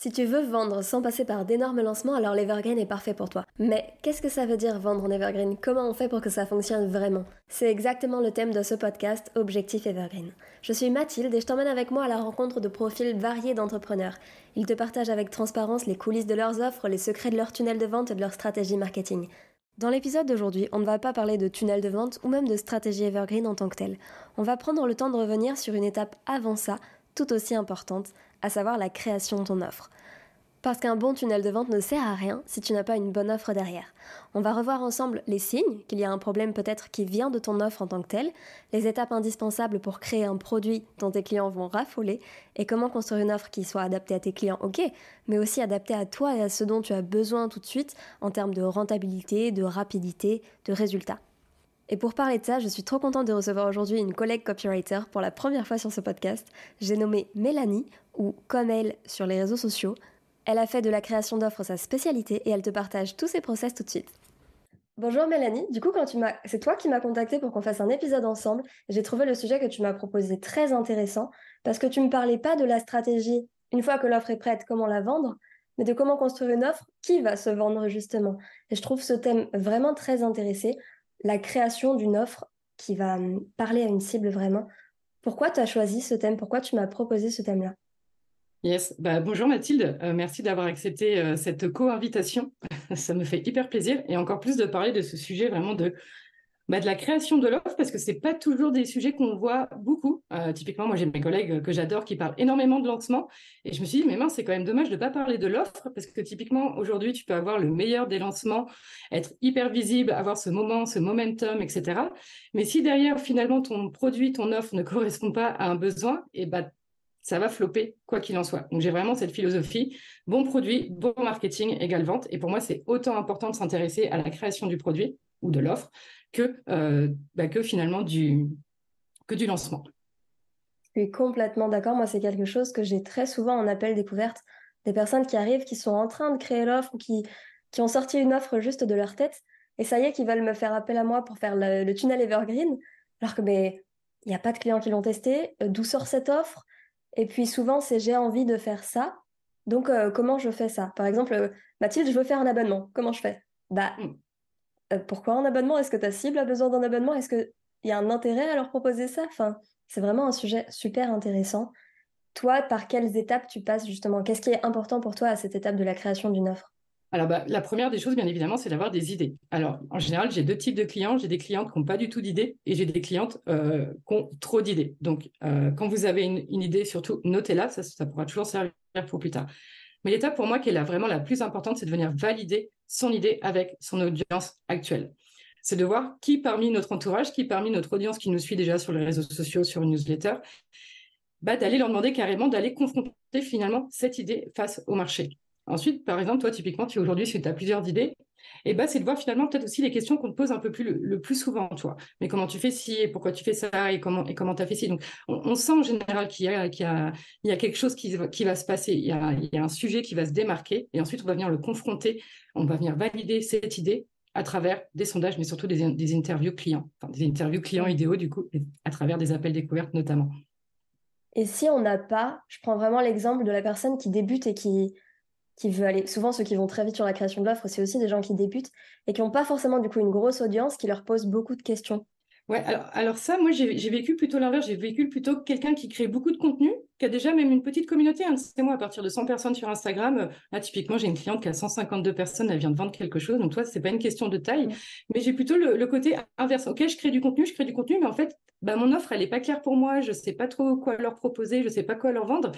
Si tu veux vendre sans passer par d'énormes lancements, alors l'Evergreen est parfait pour toi. Mais qu'est-ce que ça veut dire vendre en Evergreen? Comment on fait pour que ça fonctionne vraiment? C'est exactement le thème de ce podcast, Objectif Evergreen. Je suis Mathilde et je t'emmène avec moi à la rencontre de profils variés d'entrepreneurs. Ils te partagent avec transparence les coulisses de leurs offres, les secrets de leur tunnel de vente et de leur stratégie marketing. Dans l'épisode d'aujourd'hui, on ne va pas parler de tunnel de vente ou même de stratégie Evergreen en tant que telle. On va prendre le temps de revenir sur une étape avant ça, tout aussi importante, à savoir la création de ton offre. Parce qu'un bon tunnel de vente ne sert à rien si tu n'as pas une bonne offre derrière. On va revoir ensemble les signes qu'il y a un problème peut-être qui vient de ton offre en tant que telle, les étapes indispensables pour créer un produit dont tes clients vont raffoler, et comment construire une offre qui soit adaptée à tes clients, ok, mais aussi adaptée à toi et à ce dont tu as besoin tout de suite en termes de rentabilité, de rapidité, de résultats. Et pour parler de ça, je suis trop contente de recevoir aujourd'hui une collègue copywriter pour la première fois sur ce podcast. J'ai nommé Mélanie, ou comme elle sur les réseaux sociaux. Elle a fait de la création d'offres sa spécialité et elle te partage tous ses process tout de suite. Bonjour Mélanie, du coup c'est toi qui m'as contacté pour qu'on fasse un épisode ensemble. J'ai trouvé le sujet que tu m'as proposé très intéressant parce que tu me parlais pas de la stratégie une fois que l'offre est prête, comment la vendre, mais de comment construire une offre qui va se vendre justement. Et je trouve ce thème vraiment très intéressant la création d'une offre qui va hum, parler à une cible vraiment. Pourquoi tu as choisi ce thème? Pourquoi tu m'as proposé ce thème-là? Yes, bah, bonjour Mathilde, euh, merci d'avoir accepté euh, cette co-invitation. Ça me fait hyper plaisir. Et encore plus de parler de ce sujet vraiment de bah, de la création de l'offre parce que c'est pas toujours des sujets qu'on voit beaucoup. Euh, typiquement, moi j'ai mes collègues que j'adore qui parlent énormément de lancement et je me suis dit mais c'est quand même dommage de pas parler de l'offre parce que typiquement aujourd'hui tu peux avoir le meilleur des lancements, être hyper visible, avoir ce moment, ce momentum, etc. Mais si derrière finalement ton produit, ton offre ne correspond pas à un besoin, et bah ça va flopper quoi qu'il en soit. Donc j'ai vraiment cette philosophie bon produit, bon marketing égale vente. Et pour moi c'est autant important de s'intéresser à la création du produit ou de l'offre que, euh, bah, que finalement du, que du lancement. Je suis complètement d'accord. Moi, c'est quelque chose que j'ai très souvent en appel découverte. Des personnes qui arrivent, qui sont en train de créer l'offre ou qui, qui ont sorti une offre juste de leur tête. Et ça y est, qui veulent me faire appel à moi pour faire le, tunnel Evergreen. Alors que, mais, il n'y a pas de clients qui l'ont testé. Euh, d'où sort cette offre? Et puis souvent, c'est j'ai envie de faire ça. Donc, euh, comment je fais ça? Par exemple, Mathilde, je veux faire un abonnement. Comment je fais? Bah, hmm. Euh, pourquoi un abonnement? Est-ce que ta cible a besoin d'un abonnement? Est-ce qu'il y a un intérêt à leur proposer ça? Enfin, C'est vraiment un sujet super intéressant. Toi, par quelles étapes tu passes justement? Qu'est-ce qui est important pour toi à cette étape de la création d'une offre? Alors, bah, la première des choses, bien évidemment, c'est d'avoir des idées. Alors, en général, j'ai deux types de clients. J'ai des clientes qui n'ont pas du tout d'idées et j'ai des clientes euh, qui ont trop d'idées. Donc, euh, quand vous avez une, idée, surtout, notez-la. Ça, ça pourra toujours servir pour plus tard. Mais l'étape pour moi qui est là, vraiment la plus importante, c'est de venir valider son idée avec son audience actuelle. C'est de voir qui parmi notre entourage, qui parmi notre audience qui nous suit déjà sur les réseaux sociaux, sur une newsletter, bah, d'aller leur demander carrément d'aller confronter finalement cette idée face au marché. Ensuite, par exemple, toi, typiquement, tu aujourd'hui, si tu as plusieurs idées, et bah, c'est de voir finalement peut-être aussi les questions qu'on te pose un peu plus le, plus souvent, toi. Mais comment tu fais ci et pourquoi tu fais ça et comment et comment tu as fait ci? Donc, on, sent en général qu'il y a, qu'il y a, il y a quelque chose qui, qui va se passer. Il y, a, il y a un sujet qui va se démarquer et ensuite on va venir le confronter. On va venir valider cette idée à travers des sondages, mais surtout des, des interviews clients, enfin, des interviews clients idéaux du coup, à travers des appels découvertes notamment. Et si on n'a pas, je prends vraiment l'exemple de la personne qui débute et qui qui veut aller. Souvent, ceux qui vont très vite sur la création de l'offre, c'est aussi des gens qui débutent et qui n'ont pas forcément du coup une grosse audience qui leur pose beaucoup de questions. Ouais, alors, alors ça, moi, j'ai vécu plutôt l'inverse. J'ai vécu plutôt quelqu'un qui crée beaucoup de contenu, qui a déjà même une petite communauté. Hein. C'est moi, à partir de 100 personnes sur Instagram. Là, typiquement, j'ai une cliente qui a 152 personnes, elle vient de vendre quelque chose. Donc, toi, c'est pas une question de taille. Mais j'ai plutôt le, côté inverse. OK, je crée du contenu, je crée du contenu, mais en fait, bah, mon offre, elle n'est pas claire pour moi. Je sais pas trop quoi leur proposer, je sais pas quoi leur vendre.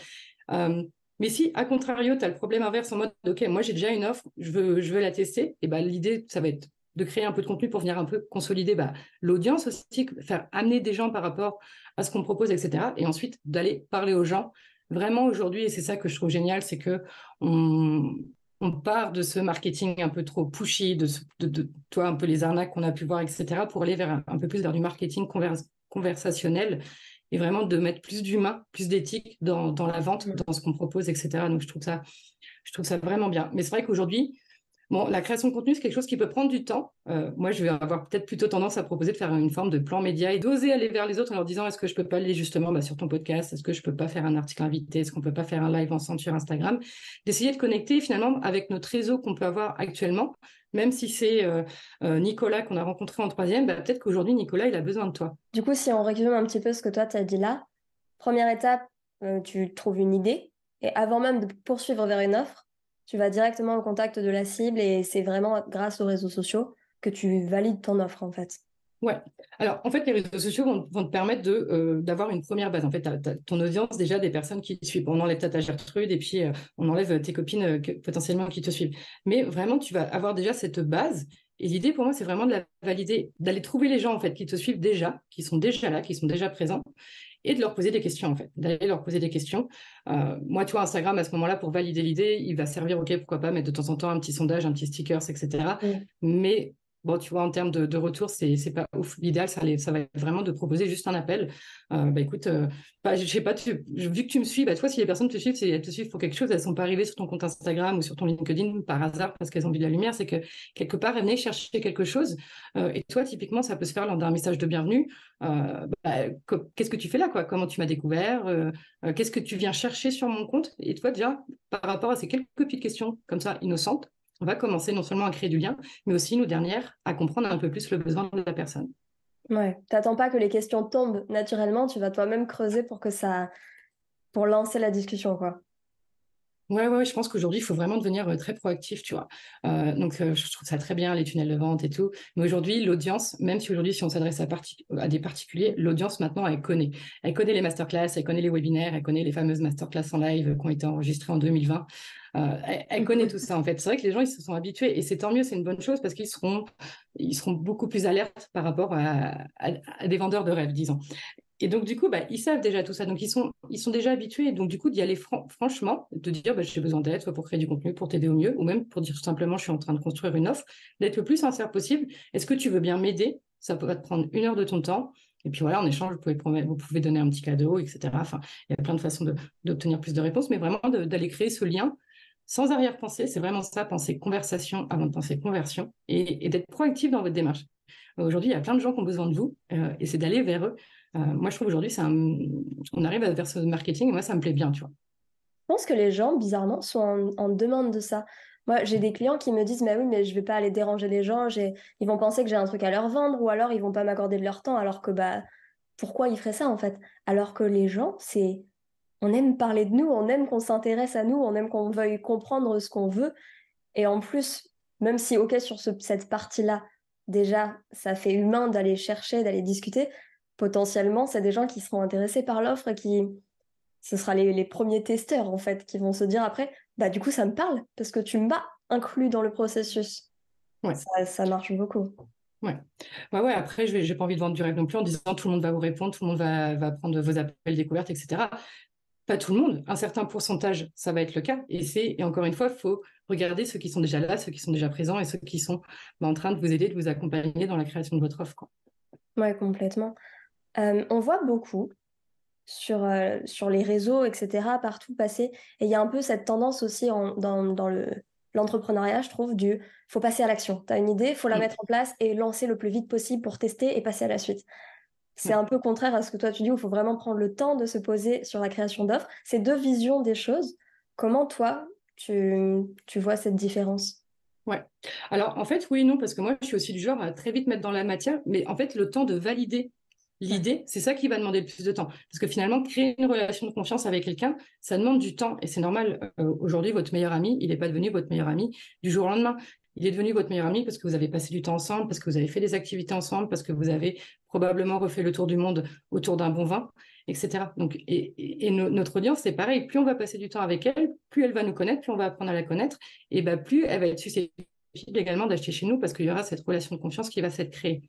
Euh, mais si, à contrario, tu as le problème inverse en mode, OK, moi j'ai déjà une offre, je veux, la tester, et ben l'idée, ça va être de créer un peu de contenu pour venir un peu consolider bah, l'audience aussi, faire amener des gens par rapport à ce qu'on propose, etc. Et ensuite, d'aller parler aux gens. Vraiment aujourd'hui, et c'est ça que je trouve génial, c'est que on, part de ce marketing un peu trop pushy, de, de, toi, un peu les arnaques qu'on a pu voir, etc., pour aller vers un, peu plus vers du marketing conversationnel et vraiment de mettre plus d'humain, plus d'éthique dans, dans, la vente, dans ce qu'on propose, etc. Donc je trouve ça, je trouve ça vraiment bien. Mais c'est vrai qu'aujourd'hui, Bon, la création de contenu, c'est quelque chose qui peut prendre du temps. Euh, moi, je vais avoir peut-être plutôt tendance à proposer de faire une forme de plan média et d'oser aller vers les autres en leur disant est-ce que je peux pas aller justement bah, sur ton podcast? Est-ce que je peux pas faire un article invité? Est-ce qu'on peut pas faire un live ensemble sur Instagram? D'essayer de connecter finalement avec notre réseau qu'on peut avoir actuellement. Même si c'est euh, euh, Nicolas qu'on a rencontré en troisième, bah, peut-être qu'aujourd'hui, Nicolas, il a besoin de toi. Du coup, si on résume un petit peu ce que toi, tu dit là, première étape, tu trouves une idée. Et avant même de poursuivre vers une offre, tu vas directement au contact de la cible et c'est vraiment grâce aux réseaux sociaux que tu valides ton offre en fait. Ouais. Alors, en fait, les réseaux sociaux vont, te permettre de, euh, d'avoir une première base. En fait, ton audience, déjà, des personnes qui te suivent. On enlève ta Gertrude et puis euh, on enlève tes copines euh, potentiellement qui te suivent. Mais vraiment, tu vas avoir déjà cette base. Et l'idée pour moi, c'est vraiment de la valider, d'aller trouver les gens en fait qui te suivent déjà, qui sont déjà là, qui sont déjà présents, et de leur poser des questions, en fait, d'aller leur poser des questions. Euh, moi, tu vois, Instagram, à ce moment-là, pour valider l'idée, il va servir, OK, pourquoi pas, mettre de temps en temps un petit sondage, un petit stickers, etc. Mais Bon, tu vois, en termes de, retour, c'est, pas ouf. L'idéal, ça, va être vraiment de proposer juste un appel. Euh, bah écoute, euh, je sais pas, vu que tu me suis, bah, toi, si les personnes te suivent, elles te suivent pour quelque chose, elles sont pas arrivées sur ton compte Instagram ou sur ton LinkedIn par hasard parce qu'elles ont vu de la lumière, c'est que quelque part, elles chercher quelque chose. Euh, et toi, typiquement, ça peut se faire lors d'un message de bienvenue. Bah, qu'est-ce que tu fais là, quoi? Comment tu m'as découvert? Qu'est-ce que tu viens chercher sur mon compte? Et toi, déjà, par rapport à ces quelques petites questions comme ça, innocentes, on va commencer non seulement à créer du lien, mais aussi, nous dernières, à comprendre un peu plus le besoin de la personne. Ouais, t'attends pas que les questions tombent naturellement, tu vas toi-même creuser pour que ça, pour lancer la discussion, quoi. Ouais, ouais, je pense qu'aujourd'hui, il faut vraiment devenir euh, très proactif, tu vois. Euh, donc, euh, je trouve ça très bien, les tunnels de vente et tout. Mais aujourd'hui, l'audience, même si aujourd'hui, si on s'adresse à, à, des particuliers, l'audience, maintenant, elle connaît. Elle connaît les masterclass, elle connaît les webinaires, elle connaît les fameuses masterclass en live qui ont été enregistrées en 2020. Elle, connaît tout ça, en fait. C'est vrai que les gens, ils se sont habitués et c'est tant mieux, c'est une bonne chose parce qu'ils seront, ils seront beaucoup plus alertes par rapport à, des vendeurs de rêves, disons. Et donc, du coup, bah, ils savent déjà tout ça. Donc, ils sont, ils sont déjà habitués. Donc, du coup, d'y aller franchement, de dire, bah, j'ai besoin d'aide, soit pour créer du contenu, pour t'aider au mieux, ou même pour dire tout simplement, je suis en train de construire une offre, d'être le plus sincère possible. Est-ce que tu veux bien m'aider? Ça pourrait te prendre une heure de ton temps. Et puis voilà, en échange, vous pouvez donner un petit cadeau, etc. Enfin, il y a plein de façons d'obtenir plus de réponses, mais vraiment d'aller créer ce lien sans arrière-pensée. C'est vraiment ça, penser conversation avant de penser conversion et, d'être proactif dans votre démarche. Aujourd'hui, il y a plein de gens qui ont besoin de vous euh, et c'est d'aller vers eux. Euh, moi, je trouve aujourd'hui, on arrive vers ce marketing et moi, ça me plaît bien, tu vois. Je pense que les gens, bizarrement, sont en, demande de ça. Moi, j'ai des clients qui me disent, mais oui, mais je vais pas aller déranger les gens, ils vont penser que j'ai un truc à leur vendre, ou alors ils vont pas m'accorder de leur temps, alors que, bah, pourquoi ils feraient ça, en fait? Alors que les gens, c'est, on aime parler de nous, on aime qu'on s'intéresse à nous, on aime qu'on veuille comprendre ce qu'on veut, et en plus, même si, ok, sur cette partie-là, déjà, ça fait humain d'aller chercher, d'aller discuter, potentiellement, c'est des gens qui seront intéressés par l'offre et qui, ce sera les, premiers testeurs en fait, qui vont se dire après, bah du coup ça me parle parce que tu m'as inclus dans le processus. Ouais. Ça, marche beaucoup. Ouais. ouais, ouais, après, je n'ai pas envie de vendre du rêve non plus en disant tout le monde va vous répondre, tout le monde va, va prendre vos appels découvertes, etc. Pas tout le monde, un certain pourcentage, ça va être le cas. Et, c'est, et encore une fois, il faut regarder ceux qui sont déjà là, ceux qui sont déjà présents et ceux qui sont bah, en train de vous aider, de vous accompagner dans la création de votre offre. Quoi. Ouais, complètement. Euh, on voit beaucoup sur, euh, sur les réseaux, etc., partout passer. Et il y a un peu cette tendance aussi dans, dans le, l'entrepreneuriat, je trouve, du faut passer à l'action. Tu as une idée, faut la mettre en place et lancer le plus vite possible pour tester et passer à la suite. C'est un peu contraire à ce que toi tu dis, où il faut vraiment prendre le temps de se poser sur la création d'offres. C'est deux visions des choses. Comment toi, tu, tu vois cette différence? Ouais. Alors en fait, oui et non, parce que moi, je suis aussi du genre à très vite mettre dans la matière, mais en fait, le temps de valider L'idée, c'est ça qui va demander le plus de temps. Parce que finalement, créer une relation de confiance avec quelqu'un, ça demande du temps. Et c'est normal. Euh, aujourd'hui, votre meilleur ami, il n'est pas devenu votre meilleur ami du jour au lendemain. Il est devenu votre meilleur ami parce que vous avez passé du temps ensemble, parce que vous avez fait des activités ensemble, parce que vous avez probablement refait le tour du monde autour d'un bon vin, etc. Donc, et, notre audience, c'est pareil. Plus on va passer du temps avec elle, plus elle va nous connaître, plus on va apprendre à la connaître, et ben plus elle va être susceptible également d'acheter chez nous parce qu'il y aura cette relation de confiance qui va s'être créée.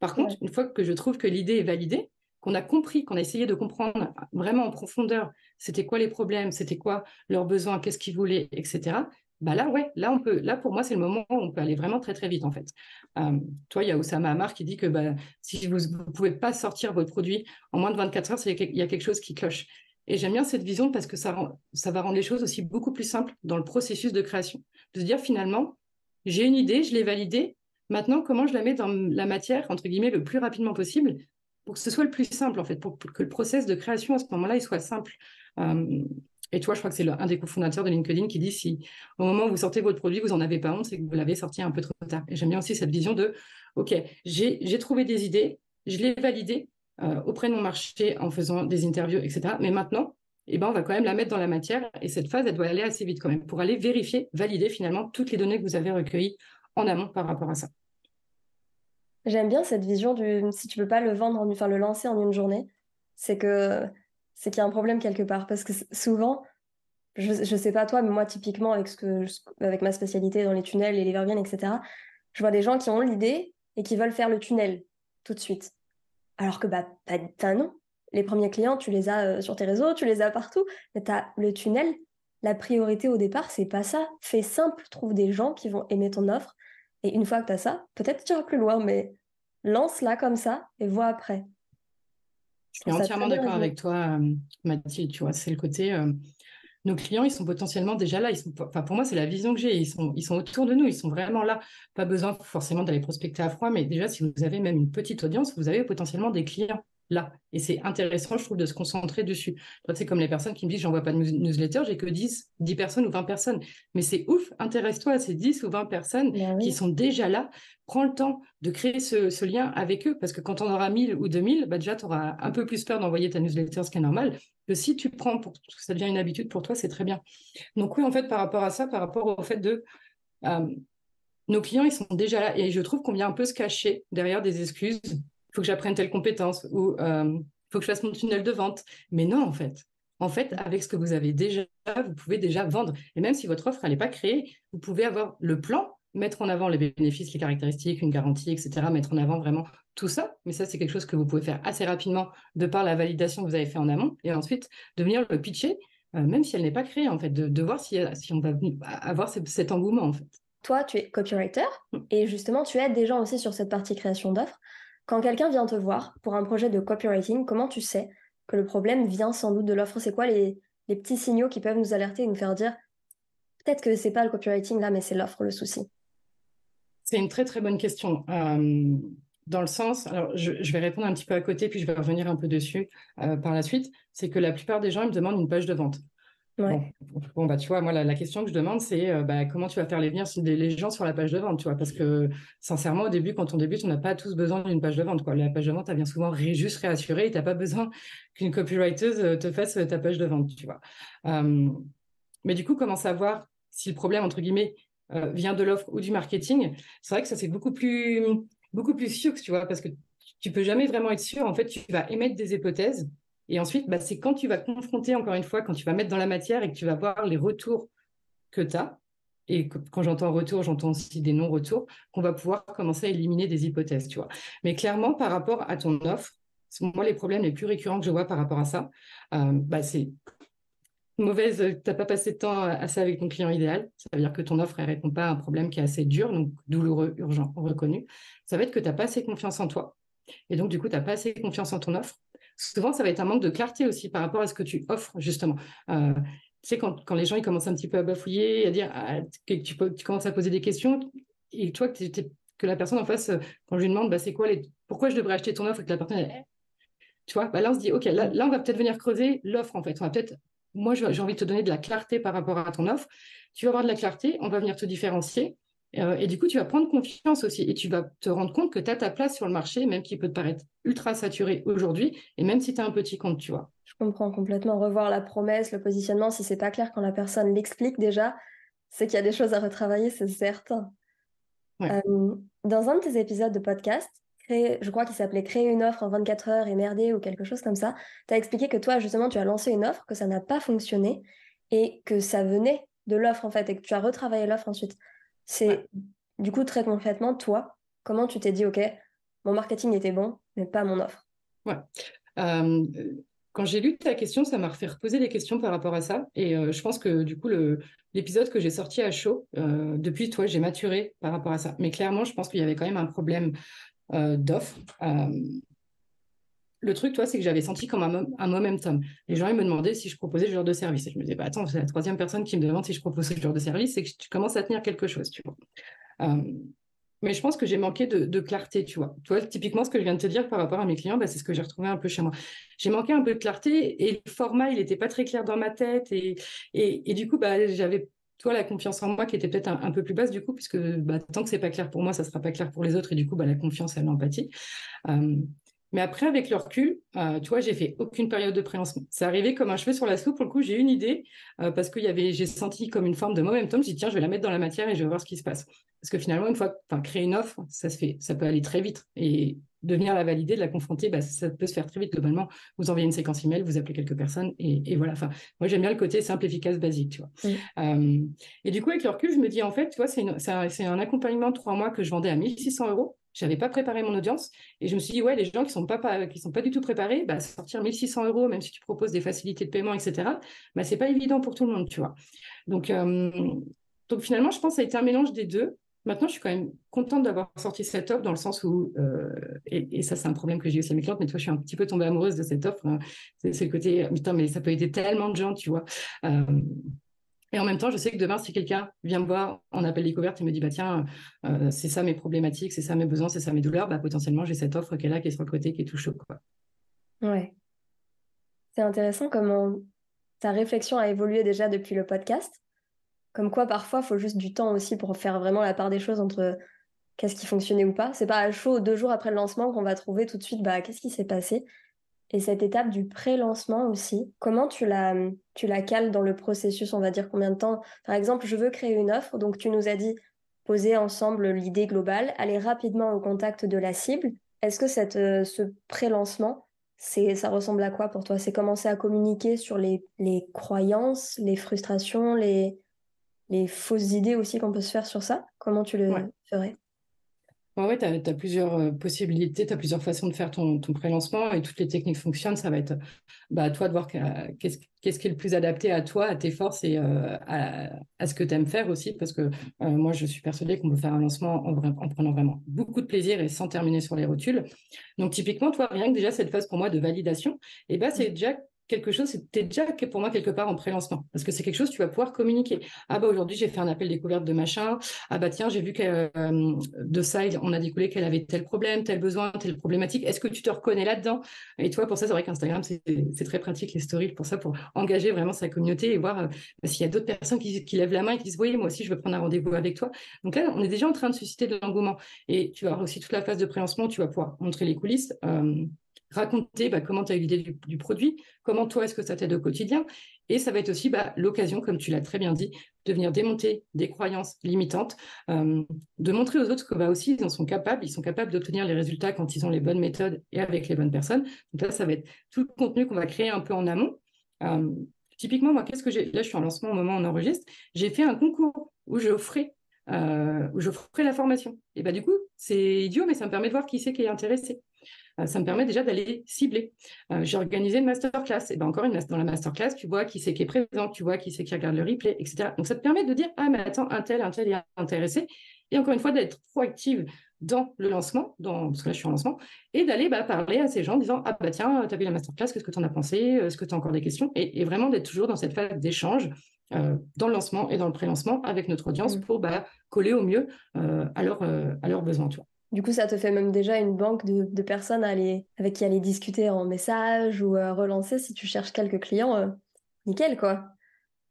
Par contre, une fois que je trouve que l'idée est validée, qu'on a compris, qu'on a essayé de comprendre vraiment en profondeur, c'était quoi les problèmes, c'était quoi leurs besoins, qu'est-ce qu'ils voulaient, etc. Bah là, ouais, là on peut, là pour moi c'est le moment où on peut aller vraiment très très vite en fait. Toi, il y a Oussama Amar qui dit que bah, si vous ne pouvez pas sortir votre produit en moins de 24 heures, il y a quelque chose qui cloche. Et j'aime bien cette vision parce que ça, ça va rendre les choses aussi beaucoup plus simples dans le processus de création. De se dire finalement, j'ai une idée, je l'ai validée. Maintenant, comment je la mets dans la matière, entre guillemets, le plus rapidement possible pour que ce soit le plus simple, en fait, pour, que le process de création à ce moment-là, il soit simple? Et toi, je crois que c'est un des cofondateurs de LinkedIn qui dit si au moment où vous sortez votre produit, vous n'en avez pas honte, c'est que vous l'avez sorti un peu trop tard. Et j'aime bien aussi cette vision de OK, j'ai trouvé des idées, je l'ai validé euh, auprès de mon marché en faisant des interviews, etc. Mais maintenant, eh ben, on va quand même la mettre dans la matière. Et cette phase, elle doit aller assez vite quand même pour aller vérifier, valider finalement toutes les données que vous avez recueillies en amont par rapport à ça. J'aime bien cette vision du si tu peux pas le vendre, enfin le lancer en une journée, c'est que c'est qu'il y a un problème quelque part. Parce que souvent, je, ne sais pas toi, mais moi typiquement avec ce que avec ma spécialité dans les tunnels et les verbiennes, etc. Je vois des gens qui ont l'idée et qui veulent faire le tunnel tout de suite. Alors que bah pas, non. Les premiers clients, tu les as euh, sur tes réseaux, tu les as partout, mais as le tunnel. La priorité au départ, c'est pas ça. Fais simple, trouve des gens qui vont aimer ton offre et une fois que tu ça, peut-être tu iras plus loin, mais lance-la comme ça et vois après. Je suis entièrement d'accord avec toi, euh, Mathilde. Tu vois, c'est le côté. Euh, nos clients, ils sont potentiellement déjà là. Ils sont, enfin, pour moi, c'est la vision que j'ai. Ils sont, ils sont autour de nous. Ils sont vraiment là. Pas besoin forcément d'aller prospecter à froid, mais déjà, si vous avez même une petite audience, vous avez potentiellement des clients là. Et c'est intéressant, je trouve, de se concentrer dessus. C'est comme les personnes qui me disent, j'envoie pas de newsletter, j'ai que 10, 10 personnes ou 20 personnes. Mais c'est ouf, intéresse-toi à ces 10 ou 20 personnes ben qui sont déjà là. Prends le temps de créer ce, lien avec eux, parce que quand on aura 1000 ou 2000, bah déjà, tu auras un peu plus peur d'envoyer ta newsletter, ce qui est normal. Que si tu prends pour que ça devient une habitude pour toi, c'est très bien. Donc oui, en fait, par rapport à ça, par rapport au fait de... Euh, nos clients, ils sont déjà là et je trouve qu'on vient un peu se cacher derrière des excuses faut que j'apprenne telle compétence ou euh, faut que je fasse mon tunnel de vente. Mais non, en fait. En fait, avec ce que vous avez déjà, vous pouvez déjà vendre. Et même si votre offre n'est pas créée, vous pouvez avoir le plan, mettre en avant les bénéfices, les caractéristiques, une garantie, etc. Mettre en avant vraiment tout ça. Mais ça, c'est quelque chose que vous pouvez faire assez rapidement de par la validation que vous avez fait en amont. Et ensuite, de venir le pitcher, euh, même si elle n'est pas créée, en fait, de, voir si, si, on va avoir cet engouement, en fait. Toi, tu es copywriter mm. et justement, tu aides des gens aussi sur cette partie création d'offres. Quand quelqu'un vient te voir pour un projet de copywriting, comment tu sais que le problème vient sans doute de l'offre? C'est quoi les, petits signaux qui peuvent nous alerter et nous faire dire peut-être que c'est pas le copywriting là, mais c'est l'offre le souci? C'est une très très bonne question. Euh, dans le sens, alors je, vais répondre un petit peu à côté, puis je vais revenir un peu dessus euh, par la suite, c'est que la plupart des gens me demandent une page de vente. Bon, bah, tu vois, moi, la, question que je demande, c'est euh, bah, comment tu vas faire les venir les gens sur la page de vente, tu vois, parce que sincèrement, au début, quand on débute, on n'a pas tous besoin d'une page de vente, quoi. La page de vente, elle vient souvent juste réassurer et tu n'as pas besoin qu'une copywriter euh, te fasse euh, ta page de vente, tu vois? mais du coup, comment savoir si le problème, entre guillemets, vient de l'offre ou du marketing? C'est vrai que ça, c'est beaucoup plus, beaucoup plus sûr, tu vois, parce que tu peux jamais vraiment être sûr. En fait, tu vas émettre des hypothèses et ensuite, bah, c'est quand tu vas confronter, encore une fois, quand tu vas mettre dans la matière et que tu vas voir les retours que tu as, et quand j'entends retour, j'entends aussi des non-retours, qu'on va pouvoir commencer à éliminer des hypothèses, tu vois. Mais clairement, par rapport à ton offre, moi, les problèmes les plus récurrents que je vois par rapport à ça, euh, bah, c'est mauvaise, tu n'as pas passé de temps ça avec ton client idéal. Ça veut dire que ton offre ne répond pas à un problème qui est assez dur, donc douloureux, urgent, reconnu. Ça va être que tu n'as pas assez confiance en toi. Et donc, du coup, tu n'as pas assez confiance en ton offre. Souvent, ça va être un manque de clarté aussi par rapport à ce que tu offres, justement. Euh, tu sais, quand, quand, les gens ils commencent un petit peu à bafouiller, à dire que tu, commences à poser des questions, et toi, que, que la personne en face, euh, quand je lui demande bah, c'est quoi les, pourquoi je devrais acheter ton offre, et que la personne, tu vois, bah, là, on se dit ok, là, là on va peut-être venir creuser l'offre, en fait. On va peut-être, moi, j'ai envie de te donner de la clarté par rapport à ton offre. Tu vas avoir de la clarté, on va venir te différencier. Euh, et du coup, tu vas prendre confiance aussi et tu vas te rendre compte que tu as ta place sur le marché, même qui peut te paraître ultra saturé aujourd'hui, et même si tu as un petit compte, tu vois. Je comprends complètement. Revoir la promesse, le positionnement, si c'est pas clair quand la personne l'explique déjà, c'est qu'il y a des choses à retravailler, c'est certain. Euh, dans un de tes épisodes de podcast, je crois qu'il s'appelait Créer une offre en 24 heures et merder ou quelque chose comme ça, tu as expliqué que toi, justement, tu as lancé une offre, que ça n'a pas fonctionné et que ça venait de l'offre en fait, et que tu as retravaillé l'offre ensuite. C'est du coup très concrètement, toi, comment tu t'es dit, OK, mon marketing était bon, mais pas mon offre? Ouais. Euh, quand j'ai lu ta question, ça m'a fait reposer des questions par rapport à ça. Et euh, je pense que du coup, l'épisode que j'ai sorti à chaud, euh, depuis, toi, j'ai maturé par rapport à ça. Mais clairement, je pense qu'il y avait quand même un problème d'offre le truc, toi, c'est que j'avais senti comme un, un, momentum. Les gens, ils me demandaient si je proposais ce genre de service. Et je me disais, bah, attends, c'est la troisième personne qui me demande si je propose ce genre de service, c'est que tu commences à tenir quelque chose, tu vois. mais je pense que j'ai manqué de, clarté, tu vois. Tu typiquement, ce que je viens de te dire par rapport à mes clients, bah, c'est ce que j'ai retrouvé un peu chez moi. J'ai manqué un peu de clarté et le format, il n'était pas très clair dans ma tête. Et, du coup, bah, j'avais toi la confiance en moi qui était peut-être un, peu plus basse du coup, puisque bah, tant que c'est pas clair pour moi, ça sera pas clair pour les autres. Et du coup, la confiance et l'empathie. Euh, mais après, avec le recul, euh, tu vois, j'ai fait aucune période de prélancement. C'est arrivé comme un cheveu sur la soupe. Pour le coup, j'ai une idée euh, parce que y avait, j'ai senti comme une forme de momentum. J'ai dit, tiens, je vais la mettre dans la matière et je vais voir ce qui se passe. Parce que finalement, une fois, enfin, créer une offre, ça se fait, ça peut aller très vite. Et de venir la valider, de la confronter, bah, ça peut se faire très vite globalement. Vous envoyez une séquence email, vous appelez quelques personnes et, voilà. Enfin, moi, j'aime bien le côté simple, efficace, basique, tu vois. Euh, et du coup, avec le recul, je me dis, en fait, tu vois, c'est, c'est un accompagnement de trois mois que je vendais à 1600 euros j'avais pas préparé mon audience et je me suis dit ouais les gens qui sont pas, qui sont pas du tout préparés bah, sortir 1600 euros même si tu proposes des facilités de paiement etc bah c'est pas évident pour tout le monde tu vois. Donc euh, donc finalement je pense que ça a été un mélange des deux. Maintenant je suis quand même contente d'avoir sorti cette offre dans le sens où euh, et, ça c'est un problème que j'ai aussi avec mes clientes mais toi je suis un petit peu tombée amoureuse de cette offre hein. c'est le côté putain mais ça peut aider tellement de gens tu vois. Euh, et en même temps, je sais que demain, si quelqu'un vient me voir en appel découverte et me dit, bah tiens, euh, c'est ça mes problématiques, c'est ça mes besoins, c'est ça mes douleurs, bah, potentiellement, j'ai cette offre est là, qui est sur le côté, qui est tout chaud. Quoi. Ouais. C'est intéressant comment ta réflexion a évolué déjà depuis le podcast. Comme quoi, parfois, il faut juste du temps aussi pour faire vraiment la part des choses entre qu'est-ce qui fonctionnait ou pas. C'est pas à chaud deux jours après le lancement qu'on va trouver tout de suite bah, qu'est-ce qui s'est passé. Et cette étape du pré-lancement aussi, comment tu la, tu la cales dans le processus On va dire combien de temps? Par exemple, je veux créer une offre, donc tu nous as dit poser ensemble l'idée globale, aller rapidement au contact de la cible. Est-ce que cette, euh, ce pré-lancement, c'est, ça ressemble à quoi pour toi? C'est commencer à communiquer sur les, les croyances, les frustrations, les, les fausses idées aussi qu'on peut se faire sur ça? Comment tu le ferais? Oui, tu as, plusieurs euh, possibilités, tu as plusieurs façons de faire ton, ton pré-lancement et toutes les techniques fonctionnent. Ça va être bah, à toi de voir qu'est-ce qui est le plus adapté à toi, à tes forces et euh, à, ce que tu aimes faire aussi. Parce que euh, moi, je suis persuadée qu'on peut faire un lancement en, en, prenant vraiment beaucoup de plaisir et sans terminer sur les rotules. Donc, typiquement, toi, rien que déjà cette phase pour moi de validation, et eh ben, c'est déjà quelque chose, c'était déjà pour moi quelque part en pré-lancement. Parce que c'est quelque chose tu vas pouvoir communiquer. Ah bah aujourd'hui, j'ai fait un appel découverte de machin. Ah bah tiens, j'ai vu que euh, de ça, on a découlé qu'elle avait tel problème, tel besoin, telle problématique. Est-ce que tu te reconnais là-dedans? Et toi, pour ça, c'est vrai qu'Instagram, c'est très pratique, les stories, pour ça, pour engager vraiment sa communauté et voir euh, s'il y a d'autres personnes qui, lèvent la main et qui disent, oui, moi aussi, je veux prendre un rendez-vous avec toi. Donc là, on est déjà en train de susciter de l'engouement. Et tu vas avoir aussi toute la phase de pré-lancement, tu vas pouvoir montrer les coulisses. Euh, raconter bah, comment tu as eu l'idée du, produit, comment toi est-ce que ça t'aide au quotidien. Et ça va être aussi bah, l'occasion, comme tu l'as très bien dit, de venir démonter des croyances limitantes, euh, de montrer aux autres que bah, aussi ils en sont capables, ils sont capables d'obtenir les résultats quand ils ont les bonnes méthodes et avec les bonnes personnes. Donc là, ça va être tout le contenu qu'on va créer un peu en amont. Euh, typiquement, moi, qu'est-ce que j'ai Là, je suis en lancement au moment où on enregistre. J'ai fait un concours où j'offrais euh, où la formation. Et bah du coup, c'est idiot, mais ça me permet de voir qui c'est qui est intéressé. Euh, ça me permet déjà d'aller cibler. Euh, j'ai organisé une masterclass. Et ben encore une dans la masterclass, tu vois qui c'est qui est présent, tu vois qui c'est qui regarde le replay, etc. Donc ça te permet de dire ah mais attends un tel, un tel est intéressé. Et encore une fois d'être proactive dans le lancement, dans, parce que là je suis en lancement, et d'aller bah, parler à ces gens en disant Ah bah tiens, tu as vu la masterclass, qu'est-ce que tu en as pensé? Est-ce que tu as encore des questions? Et, vraiment d'être toujours dans cette phase d'échange euh, dans le lancement et dans le pré-lancement avec notre audience mmh. pour bah, coller au mieux à, leur, à leurs besoins. Tu vois. Du coup, ça te fait même déjà une banque de, personnes avec qui aller discuter en message ou euh, relancer si tu cherches quelques clients. Euh, nickel, quoi.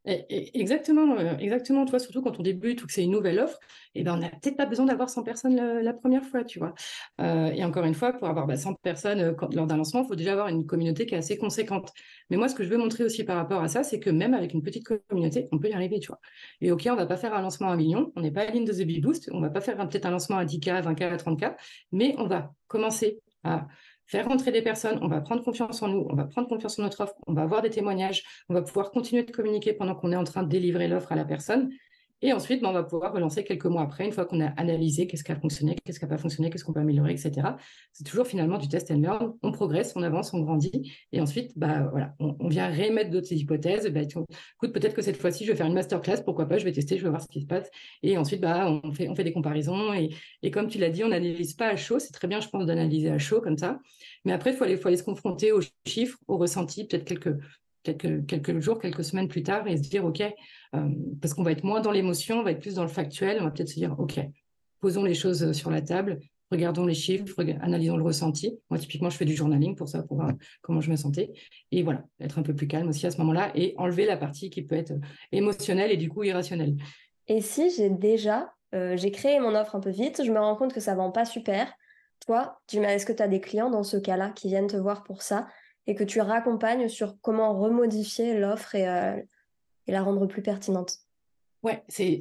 Exactement, euh, exactement. Toi, surtout quand on débute ou que c'est une nouvelle offre, et eh ben, on n'a peut-être pas besoin d'avoir 100 personnes la, première fois, tu vois. Euh, et encore une fois, pour avoir 100 bah, personnes euh, lors d'un lancement, il faut déjà avoir une communauté qui est assez conséquente. Mais moi, ce que je veux montrer aussi par rapport à ça, c'est que même avec une petite communauté, on peut y arriver, tu vois. Et OK, on va pas faire un lancement à un million, on n'est pas à ligne de The Big Boost, on va pas faire peut-être un lancement à 10K, 20K, 30K, mais on va commencer à faire rentrer des personnes, on va prendre confiance en nous, on va prendre confiance en notre offre, on va avoir des témoignages, on va pouvoir continuer de communiquer pendant qu'on est en train de délivrer l'offre à la personne. Et ensuite, ben, on va pouvoir relancer quelques mois après, une fois qu'on a analysé qu'est-ce qui a fonctionné, qu'est-ce qui n'a pas fonctionné, qu'est-ce qu'on peut améliorer, etc. C'est toujours finalement du test and learn. On progresse, on avance, on grandit. Et ensuite, bah, voilà, on, vient réémettre d'autres hypothèses. Bah, écoute, peut-être que cette fois-ci, je vais faire une masterclass, pourquoi pas, je vais tester, je vais voir ce qui se passe. Et ensuite, bah, on, fait, on fait des comparaisons. Et, comme tu l'as dit, on n'analyse pas à chaud. C'est très bien, je pense, d'analyser à chaud comme ça. Mais après, il faut aller, faut aller se confronter aux chiffres, aux ressentis, peut-être quelques, quelques, jours, quelques semaines plus tard et se dire, OK, euh, parce qu'on va être moins dans l'émotion, on va être plus dans le factuel, on va peut-être se dire, OK, posons les choses sur la table, regardons les chiffres, analysons le ressenti. Moi, typiquement, je fais du journaling pour ça, pour voir comment je me sentais. Et voilà, être un peu plus calme aussi à ce moment-là et enlever la partie qui peut être émotionnelle et du coup irrationnelle. Et si j'ai déjà, euh, j'ai créé mon offre un peu vite, je me rends compte que ça vend pas super. Toi, est-ce que tu as des clients dans ce cas-là qui viennent te voir pour ça? Et que tu raccompagnes sur comment remodifier l'offre et, euh, et la rendre plus pertinente. Ouais, c'est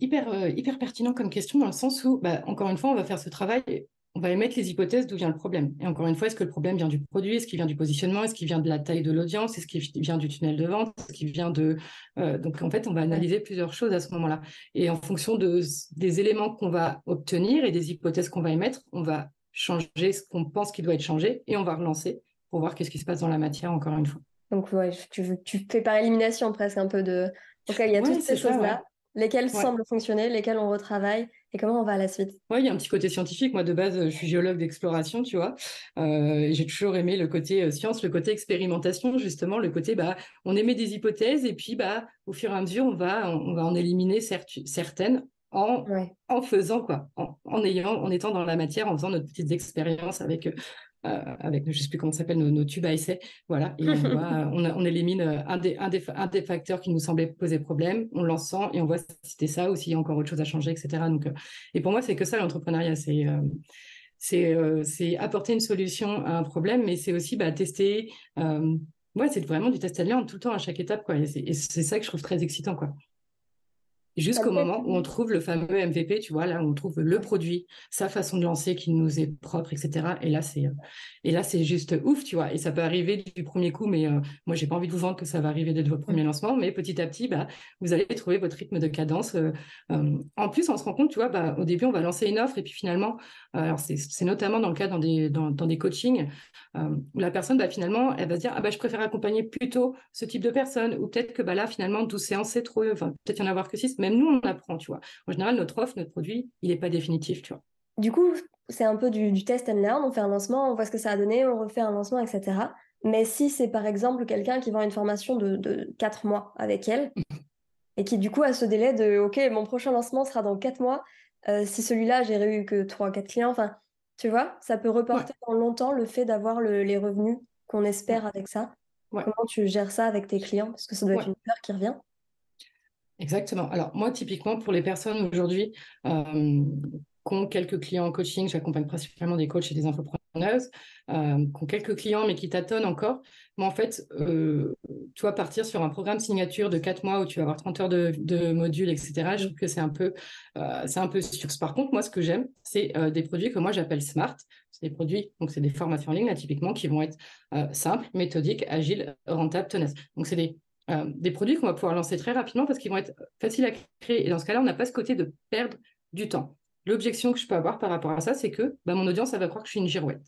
hyper, euh, hyper pertinent comme question dans le sens où, bah, encore une fois, on va faire ce travail, on va émettre les hypothèses d'où vient le problème. Et encore une fois, est-ce que le problème vient du produit, est-ce qu'il vient du positionnement, est-ce qu'il vient de la taille de l'audience, est-ce qu'il vient du tunnel de vente, est-ce qu'il vient de... Euh, donc en fait, on va analyser plusieurs choses à ce moment-là. Et en fonction de, des éléments qu'on va obtenir et des hypothèses qu'on va émettre, on va changer ce qu'on pense qui doit être changé et on va relancer pour voir qu'est-ce qui se passe dans la matière, encore une fois. Donc ouais, tu, tu fais par élimination presque un peu de Ok, il y a toutes ces choses-là, lesquelles semblent fonctionner, lesquelles on retravaille, et comment on va à la suite? Oui, il y a un petit côté scientifique. Moi, de base, je suis géologue d'exploration, tu vois. Euh, j'ai toujours aimé le côté euh, science, le côté expérimentation, justement, le côté, bah, on émet des hypothèses, et puis, bah, au fur et à mesure, on va, on, va en éliminer certaines en, en faisant quoi, en, ayant, en étant dans la matière, en faisant notre petites expériences avec euh, avec, je ne sais plus comment s'appelle, nos, tubes à essai. Voilà, et on, élimine euh, un des, un, des, facteurs qui nous semblait poser problème, on l'ensemble et on voit si c'était ça ou s'il y a encore autre chose à changer, etc. Donc, euh, et pour moi, c'est que ça l'entrepreneuriat, c'est c'est apporter une solution à un problème, mais c'est aussi bah, tester. ouais, c'est vraiment du test and learn tout le temps à chaque étape, quoi. Et c'est ça que je trouve très excitant, quoi jusqu'au moment où on trouve le fameux MVP, tu vois, là où on trouve le produit, sa façon de lancer qui nous est propre, etc. Et là, c'est et là, c'est juste ouf, tu vois. Et ça peut arriver du premier coup, mais moi, euh, moi, j'ai pas envie de vous vendre que ça va arriver dès votre premier lancement, mais petit à petit, bah, vous allez trouver votre rythme de cadence. Euh, euh, en plus, on se rend compte, tu vois, bah, au début, on va lancer une offre et puis finalement, alors c'est notamment dans le cas dans des dans, dans des coachings où la personne, bah, finalement, elle va se dire, ah bah, je préfère accompagner plutôt ce type de personne, ou peut-être que bah là, finalement, 12 séances, c'est trop, enfin, peut-être y en avoir que 6, même nous, on apprend, tu vois. En général, notre offre, notre produit, il n'est pas définitif, tu vois. Du coup, c'est un peu du, test and learn. On fait un lancement, on voit ce que ça a donné, on refait un lancement, etc. Mais si c'est par exemple quelqu'un qui vend une formation de, de 4 mois avec elle, et qui du coup a ce délai de OK, mon prochain lancement sera dans 4 mois, euh, si celui-là, j'ai eu que 3 4 clients, enfin, tu vois, ça peut reporter dans longtemps le fait d'avoir les revenus qu'on espère avec ça. Comment tu gères ça avec tes clients? Parce que ça doit être une peur qui revient. Exactement. Alors moi, typiquement, pour les personnes aujourd'hui euh, qui ont quelques clients en coaching, j'accompagne principalement des coachs et des entrepreneuses, euh, qui ont quelques clients mais qui tâtonnent encore. Mais en fait, euh, vas partir sur un programme signature de 4 mois où tu vas avoir 30 heures de, modules, etc. Je trouve que c'est un peu, c'est un peu sûr. Par contre, moi, ce que j'aime, c'est des produits que moi j'appelle smart. C'est des produits, donc c'est des formations en ligne, là, typiquement, qui vont être simples, méthodiques, agiles, rentables, tenaces. Donc c'est des euh, des produits qu'on va pouvoir lancer très rapidement parce qu'ils vont être faciles à créer. Et dans ce cas-là, on n'a pas ce côté de perdre du temps. L'objection que je peux avoir par rapport à ça, c'est que bah, mon audience, elle va croire que je suis une girouette.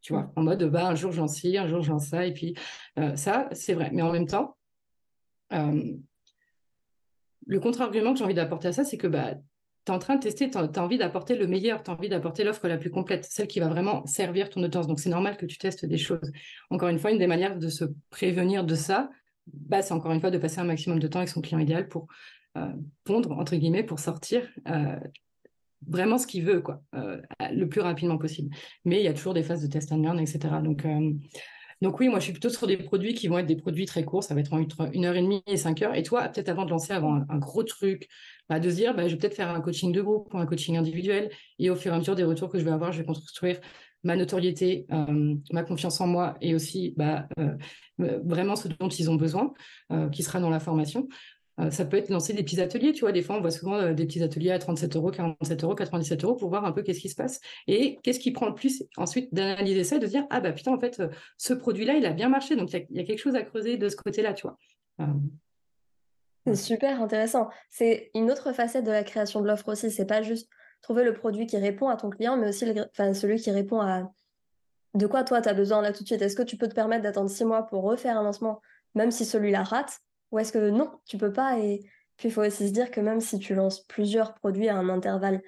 Tu vois, en mode, bah, un jour j'en ci, un jour j'en ça, et puis euh, ça, c'est vrai. Mais en même temps, euh, le contre-argument que j'ai envie d'apporter à ça, c'est que bah, tu es en train de tester, tu as, envie d'apporter le meilleur, tu as envie d'apporter l'offre la plus complète, celle qui va vraiment servir ton audience. Donc c'est normal que tu testes des choses. Encore une fois, une des manières de se prévenir de ça, bah, c'est encore une fois de passer un maximum de temps avec son client idéal pour euh, pondre, entre guillemets, pour sortir euh, vraiment ce qu'il veut, quoi, euh, le plus rapidement possible. Mais il y a toujours des phases de test and learn, etc. Donc, donc oui, moi, je suis plutôt sur des produits qui vont être des produits très courts, ça va être entre une heure et demie et cinq heures. Et toi, peut-être avant de lancer avant un, gros truc, bah, de se dire, bah, je vais peut-être faire un coaching de groupe ou un coaching individuel. Et au fur et à mesure des retours que je vais avoir, je vais construire ma notoriété, euh, ma confiance en moi et aussi bah, euh, euh, vraiment ce dont ils ont besoin, qui sera dans la formation. ça peut être lancer des petits ateliers, tu vois, des fois on voit souvent des petits ateliers à 37 euros, 47 euros, 97 euros pour voir un peu qu'est-ce qui se passe et qu'est-ce qui prend le plus ensuite d'analyser ça et de dire, ah bah putain, en fait, ce produit-là, il a bien marché, donc il y, a quelque chose à creuser de ce côté-là, tu vois. C'est super intéressant. C'est une autre facette de la création de l'offre aussi. C'est pas juste trouver le produit qui répond à ton client, mais aussi celui qui répond à de quoi toi tu as besoin là tout de suite. Est-ce que tu peux te permettre d'attendre six mois pour refaire un lancement, même si celui-là rate, ou est-ce que non, tu peux pas? Et puis il faut aussi se dire que même si tu lances plusieurs produits à un intervalle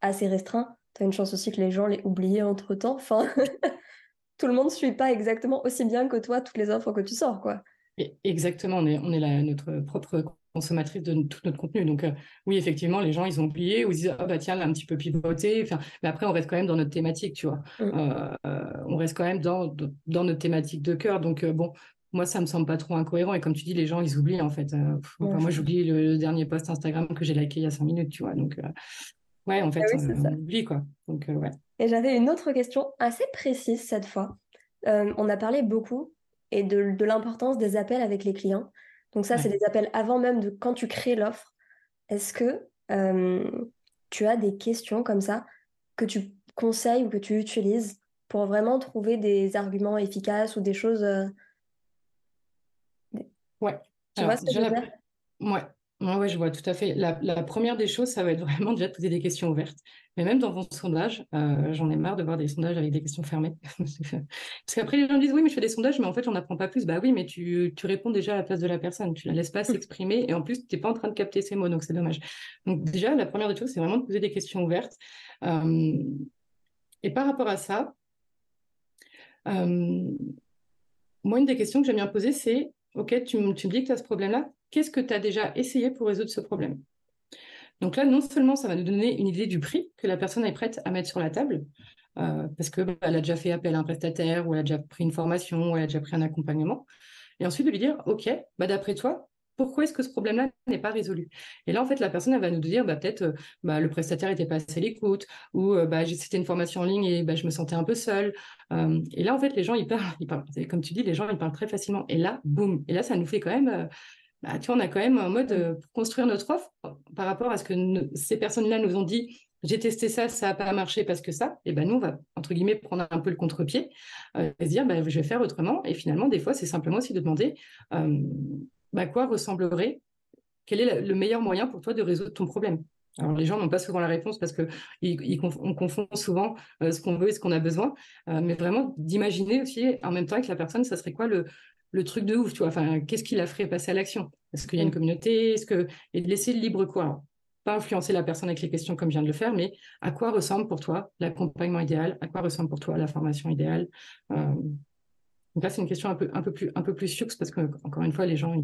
assez restreint, tu as une chance aussi que les gens l'aient oublié entre temps. Enfin, tout le monde ne suit pas exactement aussi bien que toi toutes les offres que tu sors, quoi. Exactement, on est, on est notre propre consommatrices de tout notre contenu. Donc, euh, oui, effectivement, les gens, ils ont oublié ou ils disent, ah bah tiens, là, un petit peu pivoté. Enfin, mais après, on reste quand même dans notre thématique, tu vois. Mm. on reste quand même dans, dans notre thématique de cœur. Donc, bon, moi, ça me semble pas trop incohérent. Et comme tu dis, les gens, ils oublient, en fait. moi, j'oublie le, dernier post Instagram que j'ai liké il y a cinq minutes, tu vois. Donc, ouais, en fait, ah on oublie, quoi. Donc, ouais. Et j'avais une autre question assez précise cette fois. on a parlé beaucoup et de, de l'importance des appels avec les clients. Donc ça, c'est des appels avant même de quand tu crées l'offre. Est-ce que tu as des questions comme ça que tu conseilles ou que tu utilises pour vraiment trouver des arguments efficaces ou des choses... Euh, ouais. Tu vois ce que je veux dire? Ouais. Ouais, je vois tout à fait. La, première des choses, ça va être vraiment déjà de poser des questions ouvertes. Mais même dans vos sondages, euh, j'en ai marre de voir des sondages avec des questions fermées. Parce qu'après, les gens disent oui, mais je fais des sondages, mais en fait, j'en apprends pas plus. Bah oui, mais tu, réponds déjà à la place de la personne. Tu la laisses pas s'exprimer et en plus, tu n'es pas en train de capter ses mots, donc c'est dommage. Donc, déjà, la première des choses, c'est vraiment de poser des questions ouvertes. Euh, et par rapport à ça, euh, moi, une des questions que j'aime bien poser, c'est OK, tu, me dis que tu as ce problème-là, qu'est-ce que tu as déjà essayé pour résoudre ce problème? Donc là, non seulement ça va nous donner une idée du prix que la personne est prête à mettre sur la table, euh, parce qu'elle bah, a déjà fait appel à un prestataire, ou elle a déjà pris une formation, ou elle a déjà pris un accompagnement. Et ensuite de lui dire, OK, bah, d'après toi, pourquoi est-ce que ce problème-là n'est pas résolu? Et là, en fait, la personne, elle va nous dire, bah, peut-être, euh, bah, le prestataire n'était pas assez à l'écoute, ou euh, bah, c'était une formation en ligne et bah, je me sentais un peu seule. Euh, et là, en fait, les gens, ils parlent, ils parlent, comme tu dis, les gens, ils parlent très facilement. Et là, boum. Et là, ça nous fait quand même, bah, tu vois, on a quand même un mode pour construire notre offre par rapport à ce que ces personnes-là nous ont dit. J'ai testé ça, ça n'a pas marché parce que ça. Et ben nous, on va entre guillemets prendre un peu le contre-pied et se dire, bah, je vais faire autrement. Et finalement, des fois, c'est simplement aussi de demander bah, quoi ressemblerait? Quel est le meilleur moyen pour toi de résoudre ton problème? Alors, les gens n'ont pas souvent la réponse parce ils, on confond souvent euh, ce qu'on veut et ce qu'on a besoin, euh, mais vraiment d'imaginer aussi en même temps avec la personne, ça serait quoi le, le truc de ouf, tu vois? Enfin, qu'est-ce qui la ferait passer à l'action? Est-ce qu'il y a une mm. communauté? Est-ce que et de laisser le libre quoi Pas influencer la personne avec les questions comme je viens de le faire, mais à quoi ressemble pour toi l'accompagnement idéal? À quoi ressemble pour toi la formation idéale? Euh, donc là, c'est une question un peu, un peu plus, un peu plus parce que, encore une fois, les gens,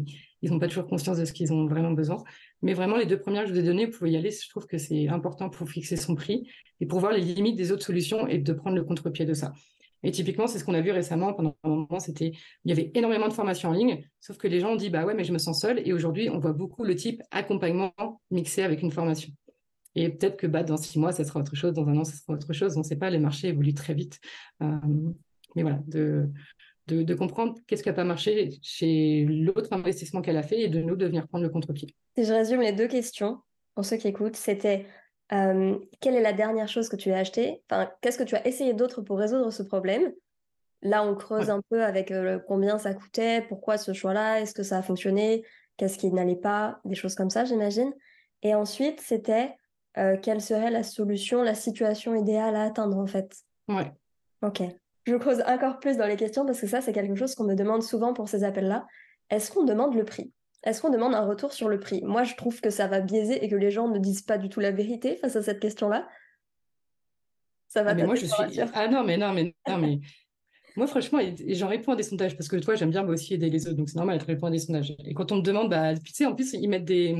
ils n'ont pas toujours conscience de ce qu'ils ont vraiment besoin. Mais vraiment, les deux premières que je vous ai données, vous pouvez y aller. Je trouve que c'est important pour fixer son prix et pour voir les limites des autres solutions et de prendre le contre-pied de ça. Et typiquement, c'est ce qu'on a vu récemment pendant un moment, c'était, il y avait énormément de formations en ligne, sauf que les gens ont dit, bah ouais, mais je me sens seul. Et aujourd'hui, on voit beaucoup le type accompagnement mixé avec une formation. Et peut-être que bah, dans six mois, ça sera autre chose, dans un an, ça sera autre chose. On ne sait pas, les marchés évoluent très vite. Euh, mais voilà, de, de, comprendre qu'est-ce qui n'a pas marché chez l'autre investissement qu'elle a fait et de nous de venir prendre le contre-pied. Si je résume les deux questions, pour ceux qui écoutent, c'était euh, quelle est la dernière chose que tu as acheté enfin, Qu'est-ce que tu as essayé d'autre pour résoudre ce problème? Là, on creuse un peu avec euh, combien ça coûtait, pourquoi ce choix-là, est-ce que ça a fonctionné, qu'est-ce qui n'allait pas, des choses comme ça, j'imagine. Et ensuite, c'était euh, quelle serait la solution, la situation idéale à atteindre, en fait? Ouais. Ok je creuse encore plus dans les questions parce que ça, c'est quelque chose qu'on me demande souvent pour ces appels-là. Est-ce qu'on demande le prix? Est-ce qu'on demande un retour sur le prix? Moi, je trouve que ça va biaiser et que les gens ne disent pas du tout la vérité face à cette question-là. Ça va ah, mais moi, je suis. Ah non, mais non, mais non, mais. Moi, franchement, j'en réponds à des sondages parce que toi, j'aime bien moi aussi aider les autres, donc c'est normal de répondre à des sondages. Et quand on me demande, bah, tu sais, en plus, ils mettent des,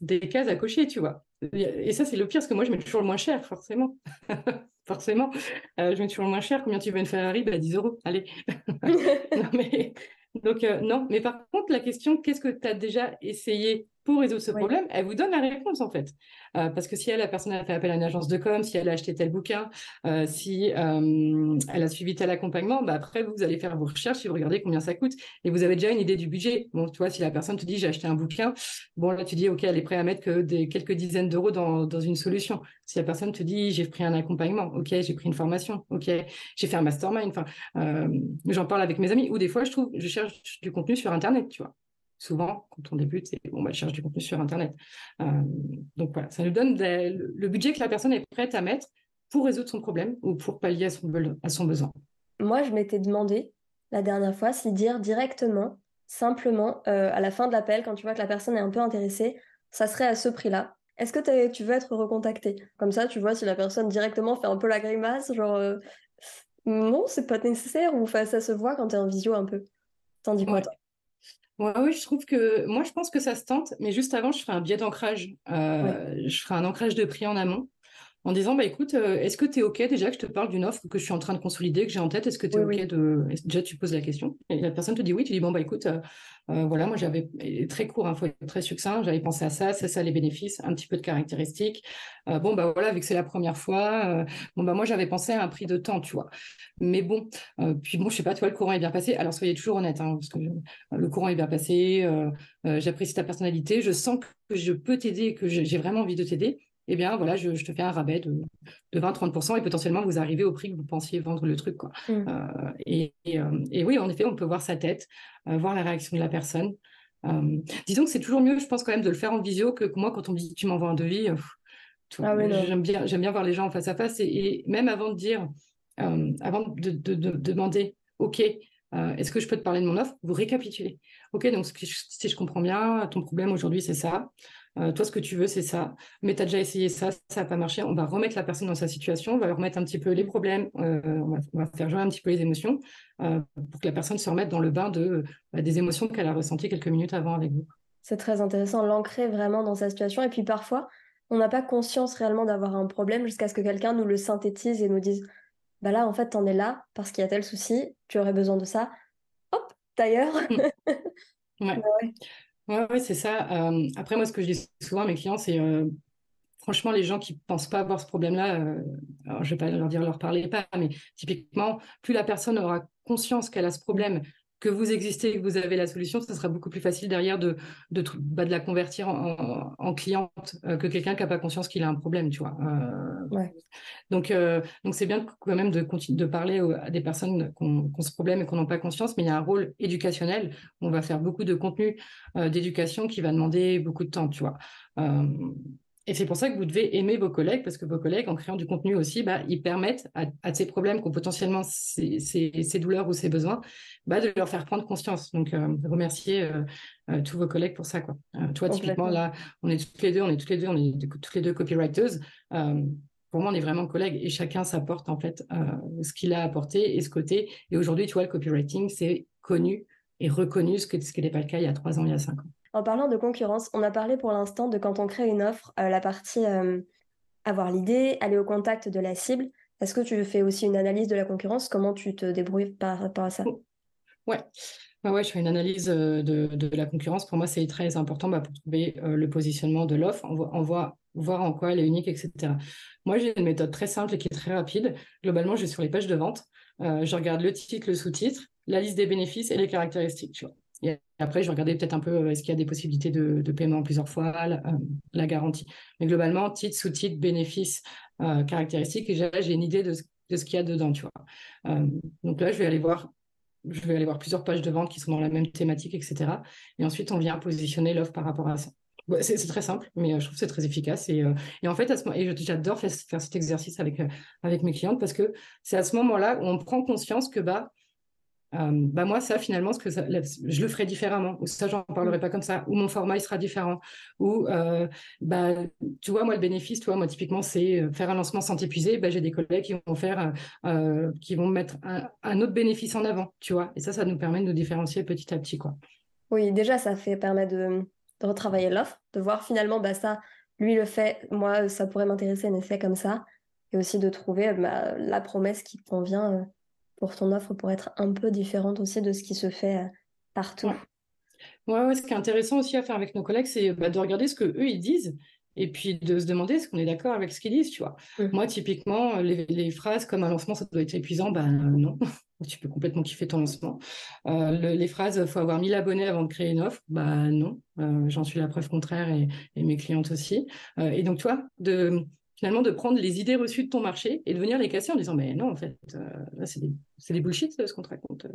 des cases à cocher, tu vois. Et ça, c'est le pire, parce que moi, je mets toujours le moins cher, forcément. forcément. Euh, je mets toujours le moins cher. Combien tu veux une Ferrari? Bah, 10 euros. Allez. non, mais... Donc, euh, non. Mais par contre, la question, qu'est-ce que tu as déjà essayé pour résoudre ce problème, elle vous donne la réponse en fait. Euh, parce que si elle, la personne a fait appel à une agence de com, si elle a acheté tel bouquin, euh, si euh, elle a suivi tel accompagnement, bah après vous allez faire vos recherches et vous regardez combien ça coûte et vous avez déjà une idée du budget. Bon, tu vois, si la personne te dit j'ai acheté un bouquin, bon là tu dis ok, elle est prête à mettre que des quelques dizaines d'euros dans, dans une solution. Si la personne te dit j'ai pris un accompagnement, ok, j'ai pris une formation, ok, j'ai fait un mastermind, enfin, j'en parle avec mes amis ou des fois je trouve je cherche du contenu sur internet, tu vois souvent, quand on débute, c'est bon, bah, cherche du contenu sur Internet. Euh, donc voilà, ça nous donne le budget que la personne est prête à mettre pour résoudre son problème ou pour pallier à son, à son besoin. Moi, je m'étais demandé la dernière fois si dire directement, simplement, euh, à la fin de l'appel, quand tu vois que la personne est un peu intéressée, ça serait à ce prix-là. Est-ce que tu veux être recontacté? Comme ça, tu vois si la personne directement fait un peu la grimace, genre euh, non, c'est pas nécessaire, ou ça se voit quand tu es en visio un peu. T'en dis quoi, toi oui, je trouve que moi, je pense que ça se tente, mais juste avant, je ferai un biais d'ancrage. Je ferai un ancrage de prix en amont en disant bah écoute, euh, est-ce que tu es OK déjà que je te parle d'une offre que je suis en train de consolider, que j'ai en tête? Est-ce que tu es OK de. Déjà, tu poses la question. Et la personne te dit oui, tu dis bon, bah écoute, euh, euh, voilà, moi j'avais. Très court, il hein, faut être très succinct, j'avais pensé à ça, c'est ça les bénéfices, un petit peu de caractéristiques. bon, bah voilà, vu que c'est la première fois, bon, bah moi j'avais pensé à un prix de temps, tu vois. Mais bon, puis bon, je sais pas, toi, le courant est bien passé. Alors soyez toujours honnête, hein, parce que le courant est bien passé, j'apprécie ta personnalité, je sens que je peux t'aider, que j'ai vraiment envie de t'aider eh bien, voilà, je, te fais un rabais de, 20-30% et potentiellement vous arrivez au prix que vous pensiez vendre le truc. Quoi. Mmh. Euh, euh, et, oui, en effet, on peut voir sa tête, euh, voir la réaction de la personne. disons que c'est toujours mieux, je pense, quand même, de le faire en visio que, moi, quand on me dit tu m'envoies un devis. Ah j'aime bien, bien voir les gens face à face et, même avant de dire, avant de, demander, OK, est-ce que je peux te parler de mon offre? Vous récapitulez. OK, donc si je comprends bien, ton problème aujourd'hui, c'est ça. Euh, toi, ce que tu veux, c'est ça. Mais tu as déjà essayé ça, ça n'a pas marché. On va remettre la personne dans sa situation, on va remettre un petit peu les problèmes, euh, on, va, faire jouer un petit peu les émotions euh, pour que la personne se remette dans le bain de, bah, des émotions qu'elle a ressenties quelques minutes avant avec vous. C'est très intéressant, l'ancrer vraiment dans sa situation. Et puis parfois, on n'a pas conscience réellement d'avoir un problème jusqu'à ce que quelqu'un nous le synthétise et nous dise bah là, en fait, t'en es là parce qu'il y a tel souci, tu aurais besoin de ça. Hop, d'ailleurs. ouais. Oui, c'est ça. Après, moi, ce que je dis souvent à mes clients, c'est franchement, les gens qui ne pensent pas avoir ce problème-là, euh, alors je ne vais pas leur dire leur parler pas, mais typiquement, plus la personne aura conscience qu'elle a ce problème que vous existez, que vous avez la solution, ce sera beaucoup plus facile derrière de, de, bah, de la convertir en, cliente euh, que quelqu'un qui n'a pas conscience qu'il a un problème, tu vois. Euh, donc, euh, donc c'est bien quand même de, de parler à des personnes qui ont, ce problème et qui n'ont pas conscience, mais il y a un rôle éducationnel. On va faire beaucoup de contenu d'éducation qui va demander beaucoup de temps, tu vois. Et c'est pour ça que vous devez aimer vos collègues, parce que vos collègues, en créant du contenu aussi, bah, ils permettent à, ces problèmes qui ont potentiellement ces, douleurs ou ces besoins, bah, de leur faire prendre conscience. Donc, euh, remercier euh, euh, tous vos collègues pour ça. Quoi. toi, typiquement, là, on est toutes les deux, on est toutes les deux, on est toutes les deux copywriters. pour moi, on est vraiment collègues et chacun s'apporte en fait ce qu'il a apporté et ce côté. Et aujourd'hui, tu vois, le copywriting, c'est connu et reconnu, ce, que, ce qui n'était pas le cas il y a trois ans, il y a cinq ans. En parlant de concurrence, on a parlé pour l'instant de quand on crée une offre, euh, la partie euh, avoir l'idée, aller au contact de la cible. Est-ce que tu fais aussi une analyse de la concurrence? Comment tu te débrouilles par rapport à ça? Ouais. ouais, je fais une analyse euh, de, la concurrence. Pour moi, c'est très important bah, pour trouver le positionnement de l'offre. On, voit, voir en quoi elle est unique, etc. Moi, j'ai une méthode très simple et qui est très rapide. Globalement, je vais sur les pages de vente. je regarde le titre, le sous-titre, la liste des bénéfices et les caractéristiques. Et après, je regardais peut-être un peu euh, est-ce qu'il y a des possibilités de, paiement plusieurs fois, la, euh, garantie. Mais globalement, titre, sous-titre, bénéfices, euh, caractéristiques, et j'ai une idée de, ce qu'il y a dedans, tu vois. donc là, je vais aller voir. Je vais aller voir plusieurs pages de vente qui sont dans la même thématique, etc. Et ensuite, on vient positionner l'offre par rapport à ça. c'est très simple, mais je trouve que c'est très efficace. Et, en fait, j'adore faire, faire, cet exercice avec, avec mes clientes parce que c'est à ce moment-là où on prend conscience que bah, euh, bah moi ça finalement ce que je le ferai différemment. Ou ça j'en parlerai pas comme ça. Ou mon format il sera différent. Ou euh, bah tu vois moi le bénéfice toi moi typiquement c'est euh, faire un lancement sans t'épuiser. Bah, j'ai des collègues qui vont faire qui vont mettre un, autre bénéfice en avant tu vois. Et ça ça nous permet de nous différencier petit à petit quoi. Oui déjà ça fait permettre de, retravailler l'offre de voir finalement bah ça lui le fait moi ça pourrait m'intéresser un effet comme ça. Et aussi de trouver bah, la promesse qui convient pour ton offre pour être un peu différente aussi de ce qui se fait euh, partout. Ouais. ce qui est intéressant aussi à faire avec nos collègues, c'est bah, de regarder ce que eux ils disent et puis de se demander est-ce qu'on est d'accord avec ce qu'ils disent, tu vois. Mmh. Moi, typiquement, les, phrases comme un lancement, ça doit être épuisant, ben non, tu peux complètement kiffer ton lancement. Euh, les phrases, il faut avoir 1000 abonnés avant de créer une offre, bah non, euh, j'en suis la preuve contraire et, et mes clientes aussi. et donc, tu vois, de finalement de prendre les idées reçues de ton marché et de venir les casser en disant mais non en fait euh, c'est des, bullshit ce qu'on te raconte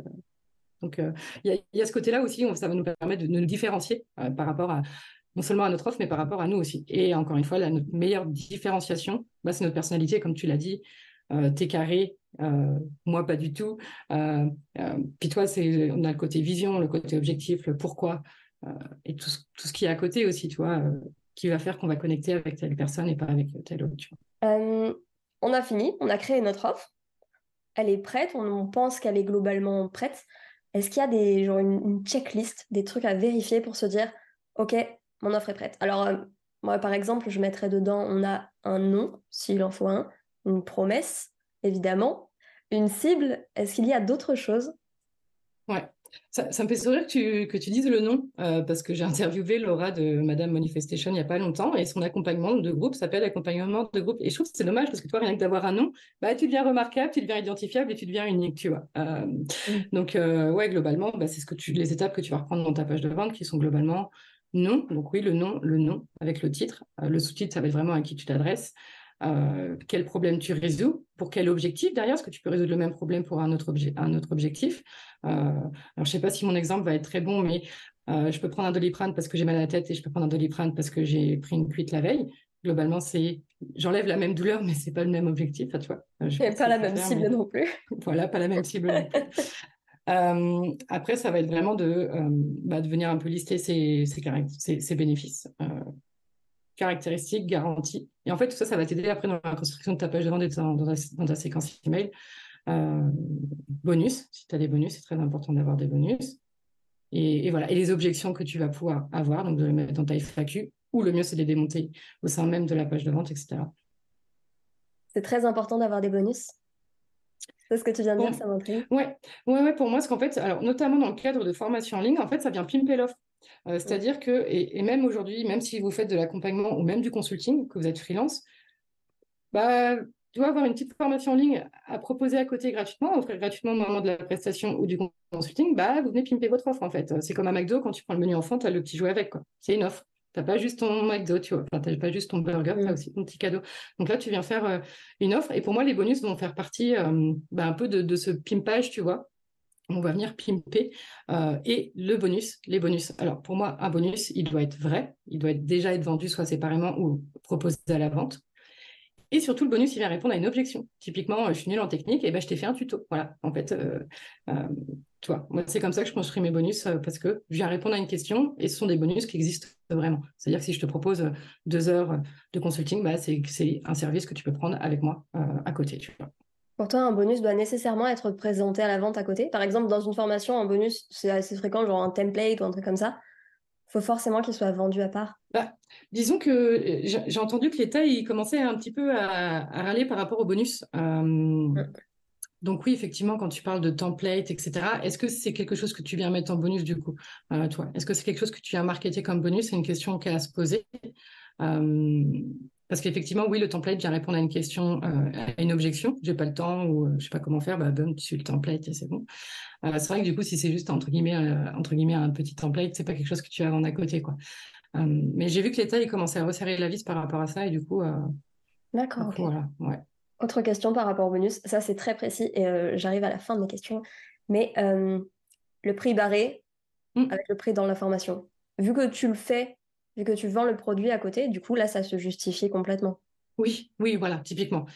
donc euh, il y, a ce côté là aussi ça va nous permettre de, nous différencier euh, par rapport à non seulement à notre offre mais par rapport à nous aussi. Et encore une fois la meilleure différenciation bah, c'est notre personnalité comme tu l'as dit t'es carré moi pas du tout puis toi c'est on a le côté vision le côté objectif le pourquoi et tout, tout ce qui est à côté aussi tu vois qui va faire qu'on va connecter avec telle personne et pas avec telle autre. Euh, on a fini, on a créé notre offre. Elle est prête, on, pense qu'elle est globalement prête. est-ce qu'il y a des, genre une, checklist, des trucs à vérifier pour se dire, OK, mon offre est prête Alors, euh, moi, par exemple, je mettrais dedans, on a un nom, s'il en faut un, une promesse, évidemment, une cible. Est-ce qu'il y a d'autres choses? Ouais. Ça, me fait sourire que tu, que tu dises le nom, euh, parce que j'ai interviewé Laura de Madame Manifestation il n'y a pas longtemps, et son accompagnement de groupe s'appelle accompagnement de groupe. Et je trouve que c'est dommage, parce que toi, rien que d'avoir un nom, bah, tu deviens remarquable, tu deviens identifiable et tu deviens unique, tu vois. Euh. Donc, euh, ouais, globalement, bah, c'est ce que tu, les étapes que tu vas reprendre dans ta page de vente qui sont globalement nom. Donc, oui, le nom, le nom avec le titre. le sous-titre, ça va être vraiment à qui tu t'adresses. Quel problème tu résous, pour quel objectif derrière, est-ce que tu peux résoudre le même problème pour un autre, objet, un autre objectif? Euh, alors, je ne sais pas si mon exemple va être très bon, mais euh, je peux prendre un doliprane parce que j'ai mal à la tête et je peux prendre un doliprane parce que j'ai pris une cuite la veille. Globalement, c'est j'enlève la même douleur, mais c'est pas le même objectif, tu vois. Euh, et pas la même cible non plus. voilà, pas la même cible non plus. après, ça va être vraiment de, bah, de venir un peu lister ses, ses, bénéfices, caractéristiques, garanties. Et en fait, tout ça, ça va t'aider après dans la construction de ta page de vente et dans, dans, dans ta séquence email. Euh, bonus, si tu as des bonus, c'est très important d'avoir des bonus. Et, voilà. Et les objections que tu vas pouvoir avoir, donc de les mettre dans ta FAQ, ou le mieux, c'est de les démonter au sein même de la page de vente, etc. C'est très important d'avoir des bonus. C'est ce que tu viens de dire, ça m'intrigue. Ouais. ouais, ouais, pour moi, ce qu'en fait, alors notamment dans le cadre de formation en ligne, en fait, ça vient pimper l'offre. Euh, c'est-à-dire que, et, et même aujourd'hui, même si vous faites de l'accompagnement ou même du consulting, que vous êtes freelance, bah, tu dois avoir une petite formation en ligne à proposer à côté gratuitement, offrir gratuitement au moment de la prestation ou du consulting, bah, vous venez pimper votre offre en fait. C'est comme un McDo, quand tu prends le menu enfant, tu as le petit jouet avec. C'est une offre. Tu n'as pas juste ton McDo, tu vois. Enfin, tu n'as pas juste ton burger, tu as mm. aussi ton petit cadeau. Donc là, tu viens faire euh, une offre. Et pour moi, les bonus vont faire partie euh, bah, un peu de, ce pimpage, tu vois. On va venir pimper. Euh, et le bonus, les bonus. Alors, pour moi, un bonus, il doit être vrai. Il doit déjà être vendu soit séparément ou proposé à la vente. Et surtout, le bonus, il vient répondre à une objection. Typiquement, je suis nulle en technique, et ben, je t'ai fait un tuto. Voilà, en fait, euh, euh, vois, moi, c'est comme ça que je construis mes bonus euh, parce que je viens répondre à une question et ce sont des bonus qui existent vraiment. C'est-à-dire que si je te propose deux heures de consulting, bah, c'est, un service que tu peux prendre avec moi à côté, tu vois. Pour toi, un bonus doit nécessairement être présenté à la vente à côté. Par exemple, dans une formation, un bonus, c'est assez fréquent, genre un template ou un truc comme ça faut forcément qu'il soit vendu à part bah, Disons que euh, j'ai entendu que l'État il commençait un petit peu à, râler par rapport au bonus. Euh. Donc oui, effectivement, quand tu parles de template, etc., est-ce que c'est quelque chose que tu viens mettre en bonus du coup, euh, toi? Est-ce que c'est quelque chose que tu viens marketer comme bonus? C'est une question qu'elle a à se poser. Parce qu'effectivement, oui, le template vient répondre à une question, euh, à une objection. J'ai pas le temps ou je euh, je sais pas comment faire. Bah, tu suis le template et c'est bon. Euh, c'est vrai que du coup, si c'est juste entre guillemets, entre guillemets, un petit template, c'est pas quelque chose que tu vas vendre à côté, quoi. mais j'ai vu que l'État il commençait à resserrer la vis par rapport à ça et du coup. D'accord. Voilà. Ouais. Autre question par rapport au bonus. Ça, c'est très précis et j'arrive à la fin de mes questions. Mais le prix barré mmh. avec le prix dans l'information. Vu que tu le fais vu que tu vends le produit à côté, du coup, là, ça se justifie complètement. Oui, oui, voilà, typiquement.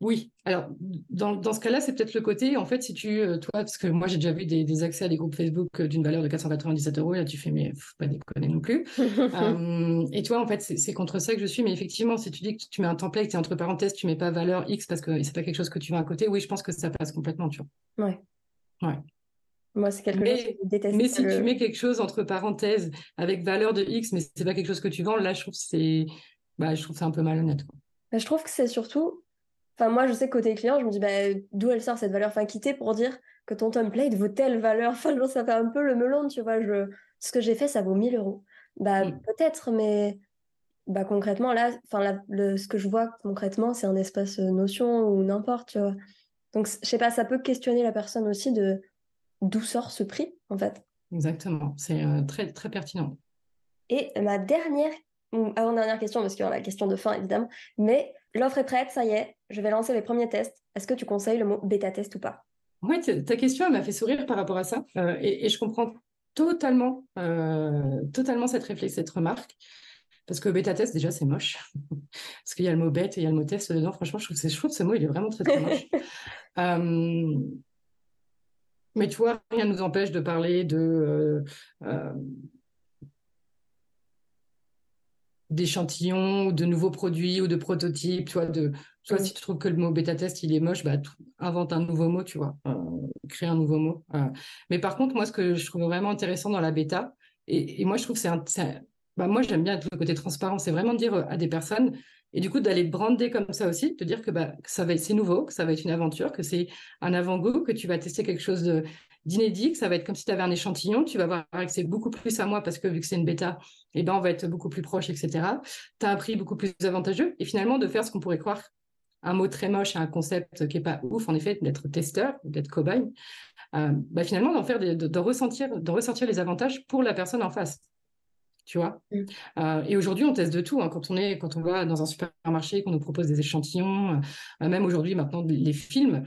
Oui, alors dans, ce cas-là, c'est peut-être le côté, en fait, si tu, euh, toi, parce que moi j'ai déjà vu des, accès à des groupes Facebook euh, d'une valeur de 497 euros, et là tu fais, mais faut pas déconner non plus. Euh, et toi, en fait, c'est contre ça que je suis, mais effectivement, si tu dis que tu mets un template et entre parenthèses, tu mets pas valeur X parce que c'est pas quelque chose que tu veux à côté, oui, je pense que ça passe complètement, tu vois. Ouais. Ouais. Moi, c'est quelque chose que je déteste. Mais si tu mets quelque chose entre parenthèses avec valeur de X, mais c'est pas quelque chose que tu vends, là, je trouve c'est, bah, je trouve c'est un peu malhonnête. Bah, je trouve que c'est surtout, enfin, moi, je sais que côté client, je me dis, bah, d'où elle sort cette valeur, enfin, quitter pour dire que ton template vaut telle valeur. Enfin, ça fait un peu le melon, tu vois. Je... Ce que j'ai fait, ça vaut 1000 euros. Bah, mm. peut-être, mais bah, concrètement, là, enfin, le... ce que je vois concrètement, c'est un espace euh, notion ou n'importe, tu vois. Donc, je sais pas, ça peut questionner la personne aussi de d'où sort ce prix, en fait. Exactement, c'est euh, très, très pertinent. Et ma dernière, avant-dernière question, parce qu'il y aura la question de fin, évidemment, mais l'offre est prête, ça y est, je vais lancer les premiers tests. Est-ce que tu conseilles le mot bêta-test ou pas? Oui, ta question m'a fait sourire par rapport à ça, euh, et, je comprends totalement, euh, totalement cette réflexion, cette remarque. Parce que bêta-test, déjà, c'est moche. Parce qu'il y a le mot bête et il y a le mot test dedans. Franchement, je trouve que, je trouve que ce mot, il est vraiment très, très moche. Mais tu vois, rien ne nous empêche de parler de, euh, euh, d'échantillons ou de nouveaux produits ou de prototypes, tu vois, de, tu vois, si tu trouves que le mot bêta-test, il est moche, bah, invente un nouveau mot, tu vois, euh, crée un nouveau mot. Mais par contre, moi, ce que je trouve vraiment intéressant dans la bêta, et, moi, je trouve que c'est un, bah, moi, j'aime bien le côté transparent, c'est vraiment dire à des personnes, et du coup, d'aller brander comme ça aussi, de dire que, bah, ça va c'est nouveau, que ça va être une aventure, que c'est un avant-goût, que tu vas tester quelque chose d'inédit, que ça va être comme si tu avais un échantillon, tu vas avoir accès beaucoup plus à moi parce que vu que c'est une bêta, eh ben, on va être beaucoup plus proche, etc. Tu as un prix beaucoup plus avantageux, et finalement, de faire ce qu'on pourrait croire un mot très moche et un concept qui n'est pas ouf, en effet, d'être testeur, d'être cobaye, euh, bah finalement, d'en faire de, ressentir, ressentir les avantages pour la personne en face. Tu vois mm. euh, Et aujourd'hui, on teste de tout. Hein. Quand, on est, quand on va dans un supermarché, qu'on nous propose des échantillons, euh, même aujourd'hui, maintenant, les films,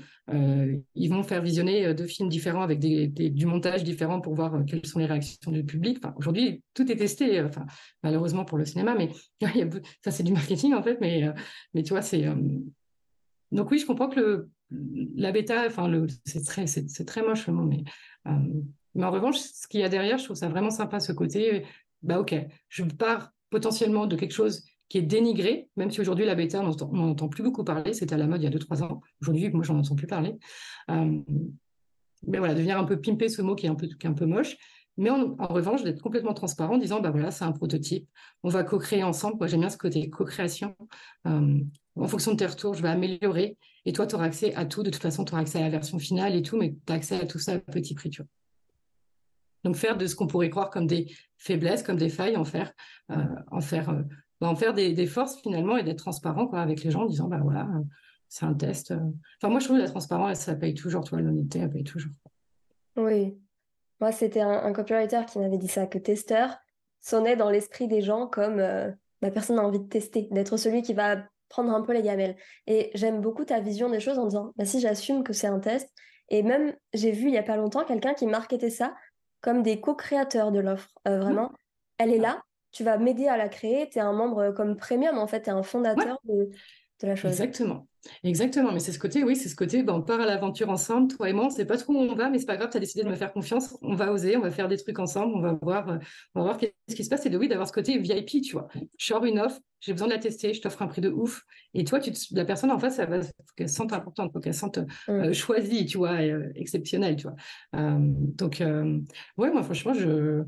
ils vont faire visionner deux films différents avec des, du montage différent pour voir quelles sont les réactions du public. Enfin, aujourd'hui, tout est testé, enfin, malheureusement pour le cinéma, mais ça, c'est du marketing en fait. Mais, mais tu vois, c'est donc oui, je comprends que le, la bêta, enfin, c'est très, c'est, très moche le mot, mais, euh, mais en revanche, ce qu'il y a derrière, je trouve ça vraiment sympa ce côté. Bah ok, je pars potentiellement de quelque chose qui est dénigré, même si aujourd'hui la bêta, on n'en entend plus beaucoup parler. C'était à la mode il y a 2-3 ans. Aujourd'hui, moi, j'en entends plus parler. Euh, mais voilà, devenir un peu pimper ce mot qui est un peu, qui est un peu moche. Mais en, revanche, d'être complètement transparent en disant, bah voilà, c'est un prototype, on va co-créer ensemble. Moi, j'aime bien ce côté co-création. Euh, en fonction de tes retours, je vais améliorer. Et toi, tu auras accès à tout. De toute façon, tu auras accès à la version finale et tout, mais tu as accès à tout ça à petit prix. Tu vois. Donc, faire de ce qu'on pourrait croire comme des faiblesses, comme des failles, en faire, euh, en faire, euh, bah, en faire des, forces finalement et d'être transparent quoi, avec les gens en disant, bah voilà, c'est un test. Enfin, moi, je trouve que la transparence, ça paye toujours. Tu vois, l'honnêteté, elle paye toujours. Oui, moi, c'était un, copywriter qui m'avait dit ça, que testeur sonnait dans l'esprit des gens comme euh, la personne a envie de tester, d'être celui qui va prendre un peu les gamelles. Et j'aime beaucoup ta vision des choses en disant, bah, si j'assume que c'est un test, et même j'ai vu il y a pas longtemps quelqu'un qui marketait ça comme des co-créateurs de l'offre. Euh, mmh. vraiment, elle est là, tu vas m'aider à la créer, tu es un membre comme premium, en fait, tu es un fondateur de, la chose. Exactement. Exactement, mais c'est ce côté, oui, c'est ce côté, ben, on part à l'aventure ensemble, toi et moi, on sait pas trop où on va, mais c'est pas grave, tu as décidé de me faire confiance, on va oser, on va faire des trucs ensemble, on va voir, euh, on va voir qu'est-ce qui se passe, et de oui, d'avoir ce côté VIP, tu vois. Je sors une offre, j'ai besoin de la tester, je t'offre un prix de ouf, et toi, tu la personne en face, elle va, faut qu'elle se sente importante, faut qu'elle se sente euh, choisie, tu vois, euh, exceptionnelle, tu vois. donc, ouais, moi, franchement, je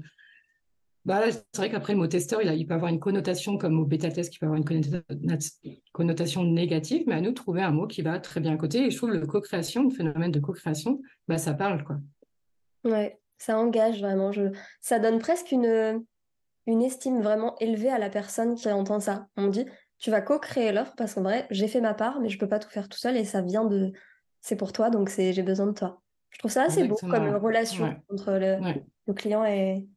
bah, c'est vrai qu'après, le mot testeur, il, il, peut avoir une connotation comme au bêta-test qui peut avoir une connotation négative, mais à nous de trouver un mot qui va très bien à côté. Et je trouve le co-création, le phénomène de co-création, bah, ça parle. quoi. Ouais, ça engage vraiment. Je... Ça donne presque une, une estime vraiment élevée à la personne qui entend ça. On dit, tu vas co-créer l'offre parce qu'en vrai, j'ai fait ma part, mais je peux pas tout faire tout seul et ça vient de. C'est pour toi, donc j'ai besoin de toi. Je trouve ça assez beau comme relation entre le, le client et,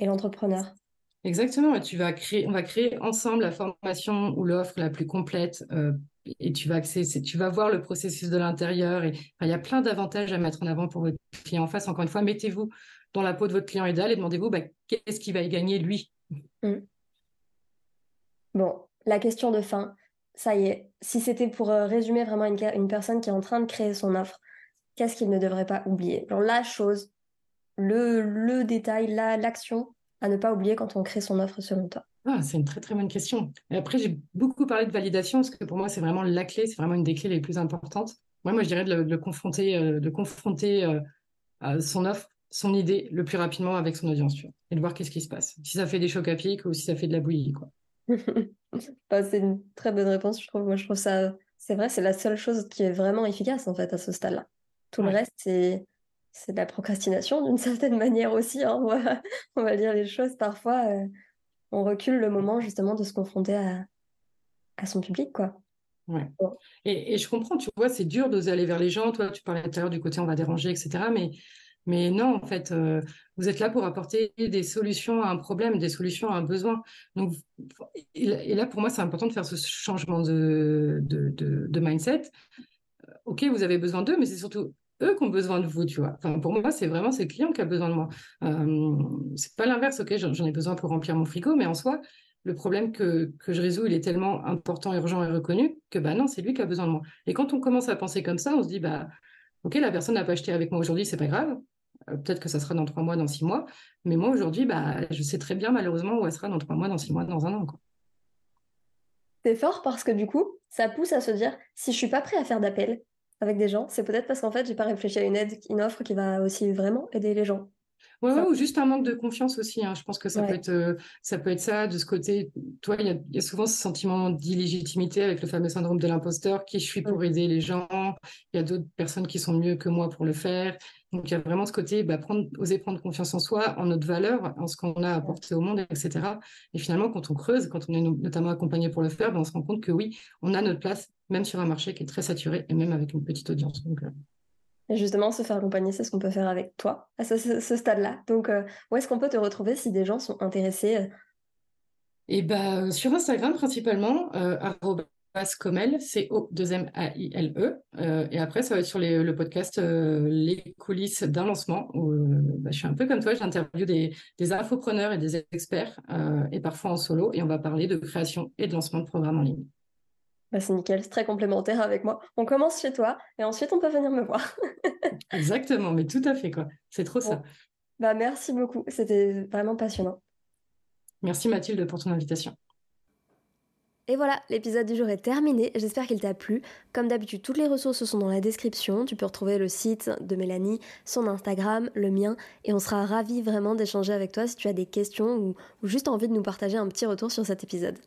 et l'entrepreneur. Exactement, tu vas créer, on va créer ensemble la formation ou l'offre la plus complète euh, et tu vas, accéder, tu vas voir le processus de l'intérieur. Et il y a plein d'avantages à mettre en avant pour votre client en face. Encore une fois, mettez-vous dans la peau de votre client idéal et demandez-vous bah, qu'est-ce qu'il va y gagner lui? Mm. Bon, la question de fin, ça y est. Si c'était pour euh, résumer vraiment une, une, personne qui est en train de créer son offre, qu'est-ce qu'il ne devrait pas oublier? Genre la chose le, le détail, l'action à ne pas oublier quand on crée son offre selon toi ah, C'est une très très bonne question. Et après, j'ai beaucoup parlé de validation parce que pour moi, c'est vraiment la clé, c'est vraiment une des clés les plus importantes. Moi, moi je dirais de le, confronter, euh, de confronter euh, son offre, son idée le plus rapidement avec son audience et de voir qu'est-ce qui se passe. Si ça fait des chocs à pic ou si ça fait de la bouillie. quoi. Bah, c'est une très bonne réponse, je trouve. Moi, je trouve ça. C'est vrai, c'est la seule chose qui est vraiment efficace en fait à ce stade-là. Tout le reste, c'est c'est de la procrastination d'une certaine manière aussi. Hein. On, va, dire les choses parfois. Euh, on recule le moment justement de se confronter à, à son public, quoi. Ouais. Et, je comprends, tu vois, c'est dur d'oser aller vers les gens. Toi, tu parlais tout à l'heure du côté on va déranger, etc. Mais, mais non, en fait, euh, vous êtes là pour apporter des solutions à un problème, des solutions à un besoin. Donc, et là, pour moi, c'est important de faire ce changement de, de, de mindset. Ok, vous avez besoin d'eux, mais c'est surtout eux qui ont besoin de vous, tu vois. Pour moi, c'est vraiment le client qui a besoin de moi. Euh, c'est pas l'inverse, ok, j'en ai besoin pour remplir mon frigo, mais en soi, le problème que, je résous, il est tellement important, urgent et reconnu que bah non, c'est lui qui a besoin de moi. Et quand on commence à penser comme ça, on se dit bah ok, la personne n'a pas acheté avec moi aujourd'hui, c'est pas grave. Euh, peut-être que ça sera dans trois mois, dans six mois, mais moi aujourd'hui, bah je sais très bien malheureusement où elle sera dans trois mois, dans six mois, dans un an. C'est fort parce que du coup, ça pousse à se dire si je suis pas prêt à faire d'appel avec des gens, c'est peut-être parce qu'en fait, j'ai pas réfléchi à une aide, une offre qui va aussi vraiment aider les gens. Ouais, ou juste un manque de confiance aussi. Hein. Je pense que ça, peut être, euh, ça peut être ça de ce côté. Toi, il y, a souvent ce sentiment d'illégitimité avec le fameux syndrome de l'imposteur. Qui je suis pour aider les gens Il y a d'autres personnes qui sont mieux que moi pour le faire. Donc, il y a vraiment ce côté, bah, prendre, oser prendre confiance en soi, en notre valeur, en ce qu'on a apporté au monde, etc. Et finalement, quand on creuse, quand on est notamment accompagné pour le faire, bah, on se rend compte que oui, on a notre place, même sur un marché qui est très saturé et même avec une petite audience. Donc, euh, et justement, se faire accompagner, c'est ce qu'on peut faire avec toi à ce, stade-là. Donc, euh, où est-ce qu'on peut te retrouver si des gens sont intéressés euh? Eh ben, euh, sur Instagram principalement, euh, c o 2 m a i l e et après, ça va être sur le podcast Les coulisses d'un lancement, où bah, je suis un peu comme toi, j'interviewe des, des infopreneurs et des experts, et parfois en solo, et on va parler de création et de lancement de programmes en ligne. Bah, c'est nickel, c'est très complémentaire avec moi. On commence chez toi et ensuite on peut venir me voir. Exactement, mais tout à fait quoi. C'est trop ça. Bah merci beaucoup, c'était vraiment passionnant. Merci Mathilde pour ton invitation. Et voilà, l'épisode du jour est terminé. J'espère qu'il t'a plu. Comme d'habitude, toutes les ressources sont dans la description. Tu peux retrouver le site de Mélanie, son Instagram, le mien, et on sera ravis vraiment d'échanger avec toi si tu as des questions ou, ou juste envie de nous partager un petit retour sur cet épisode.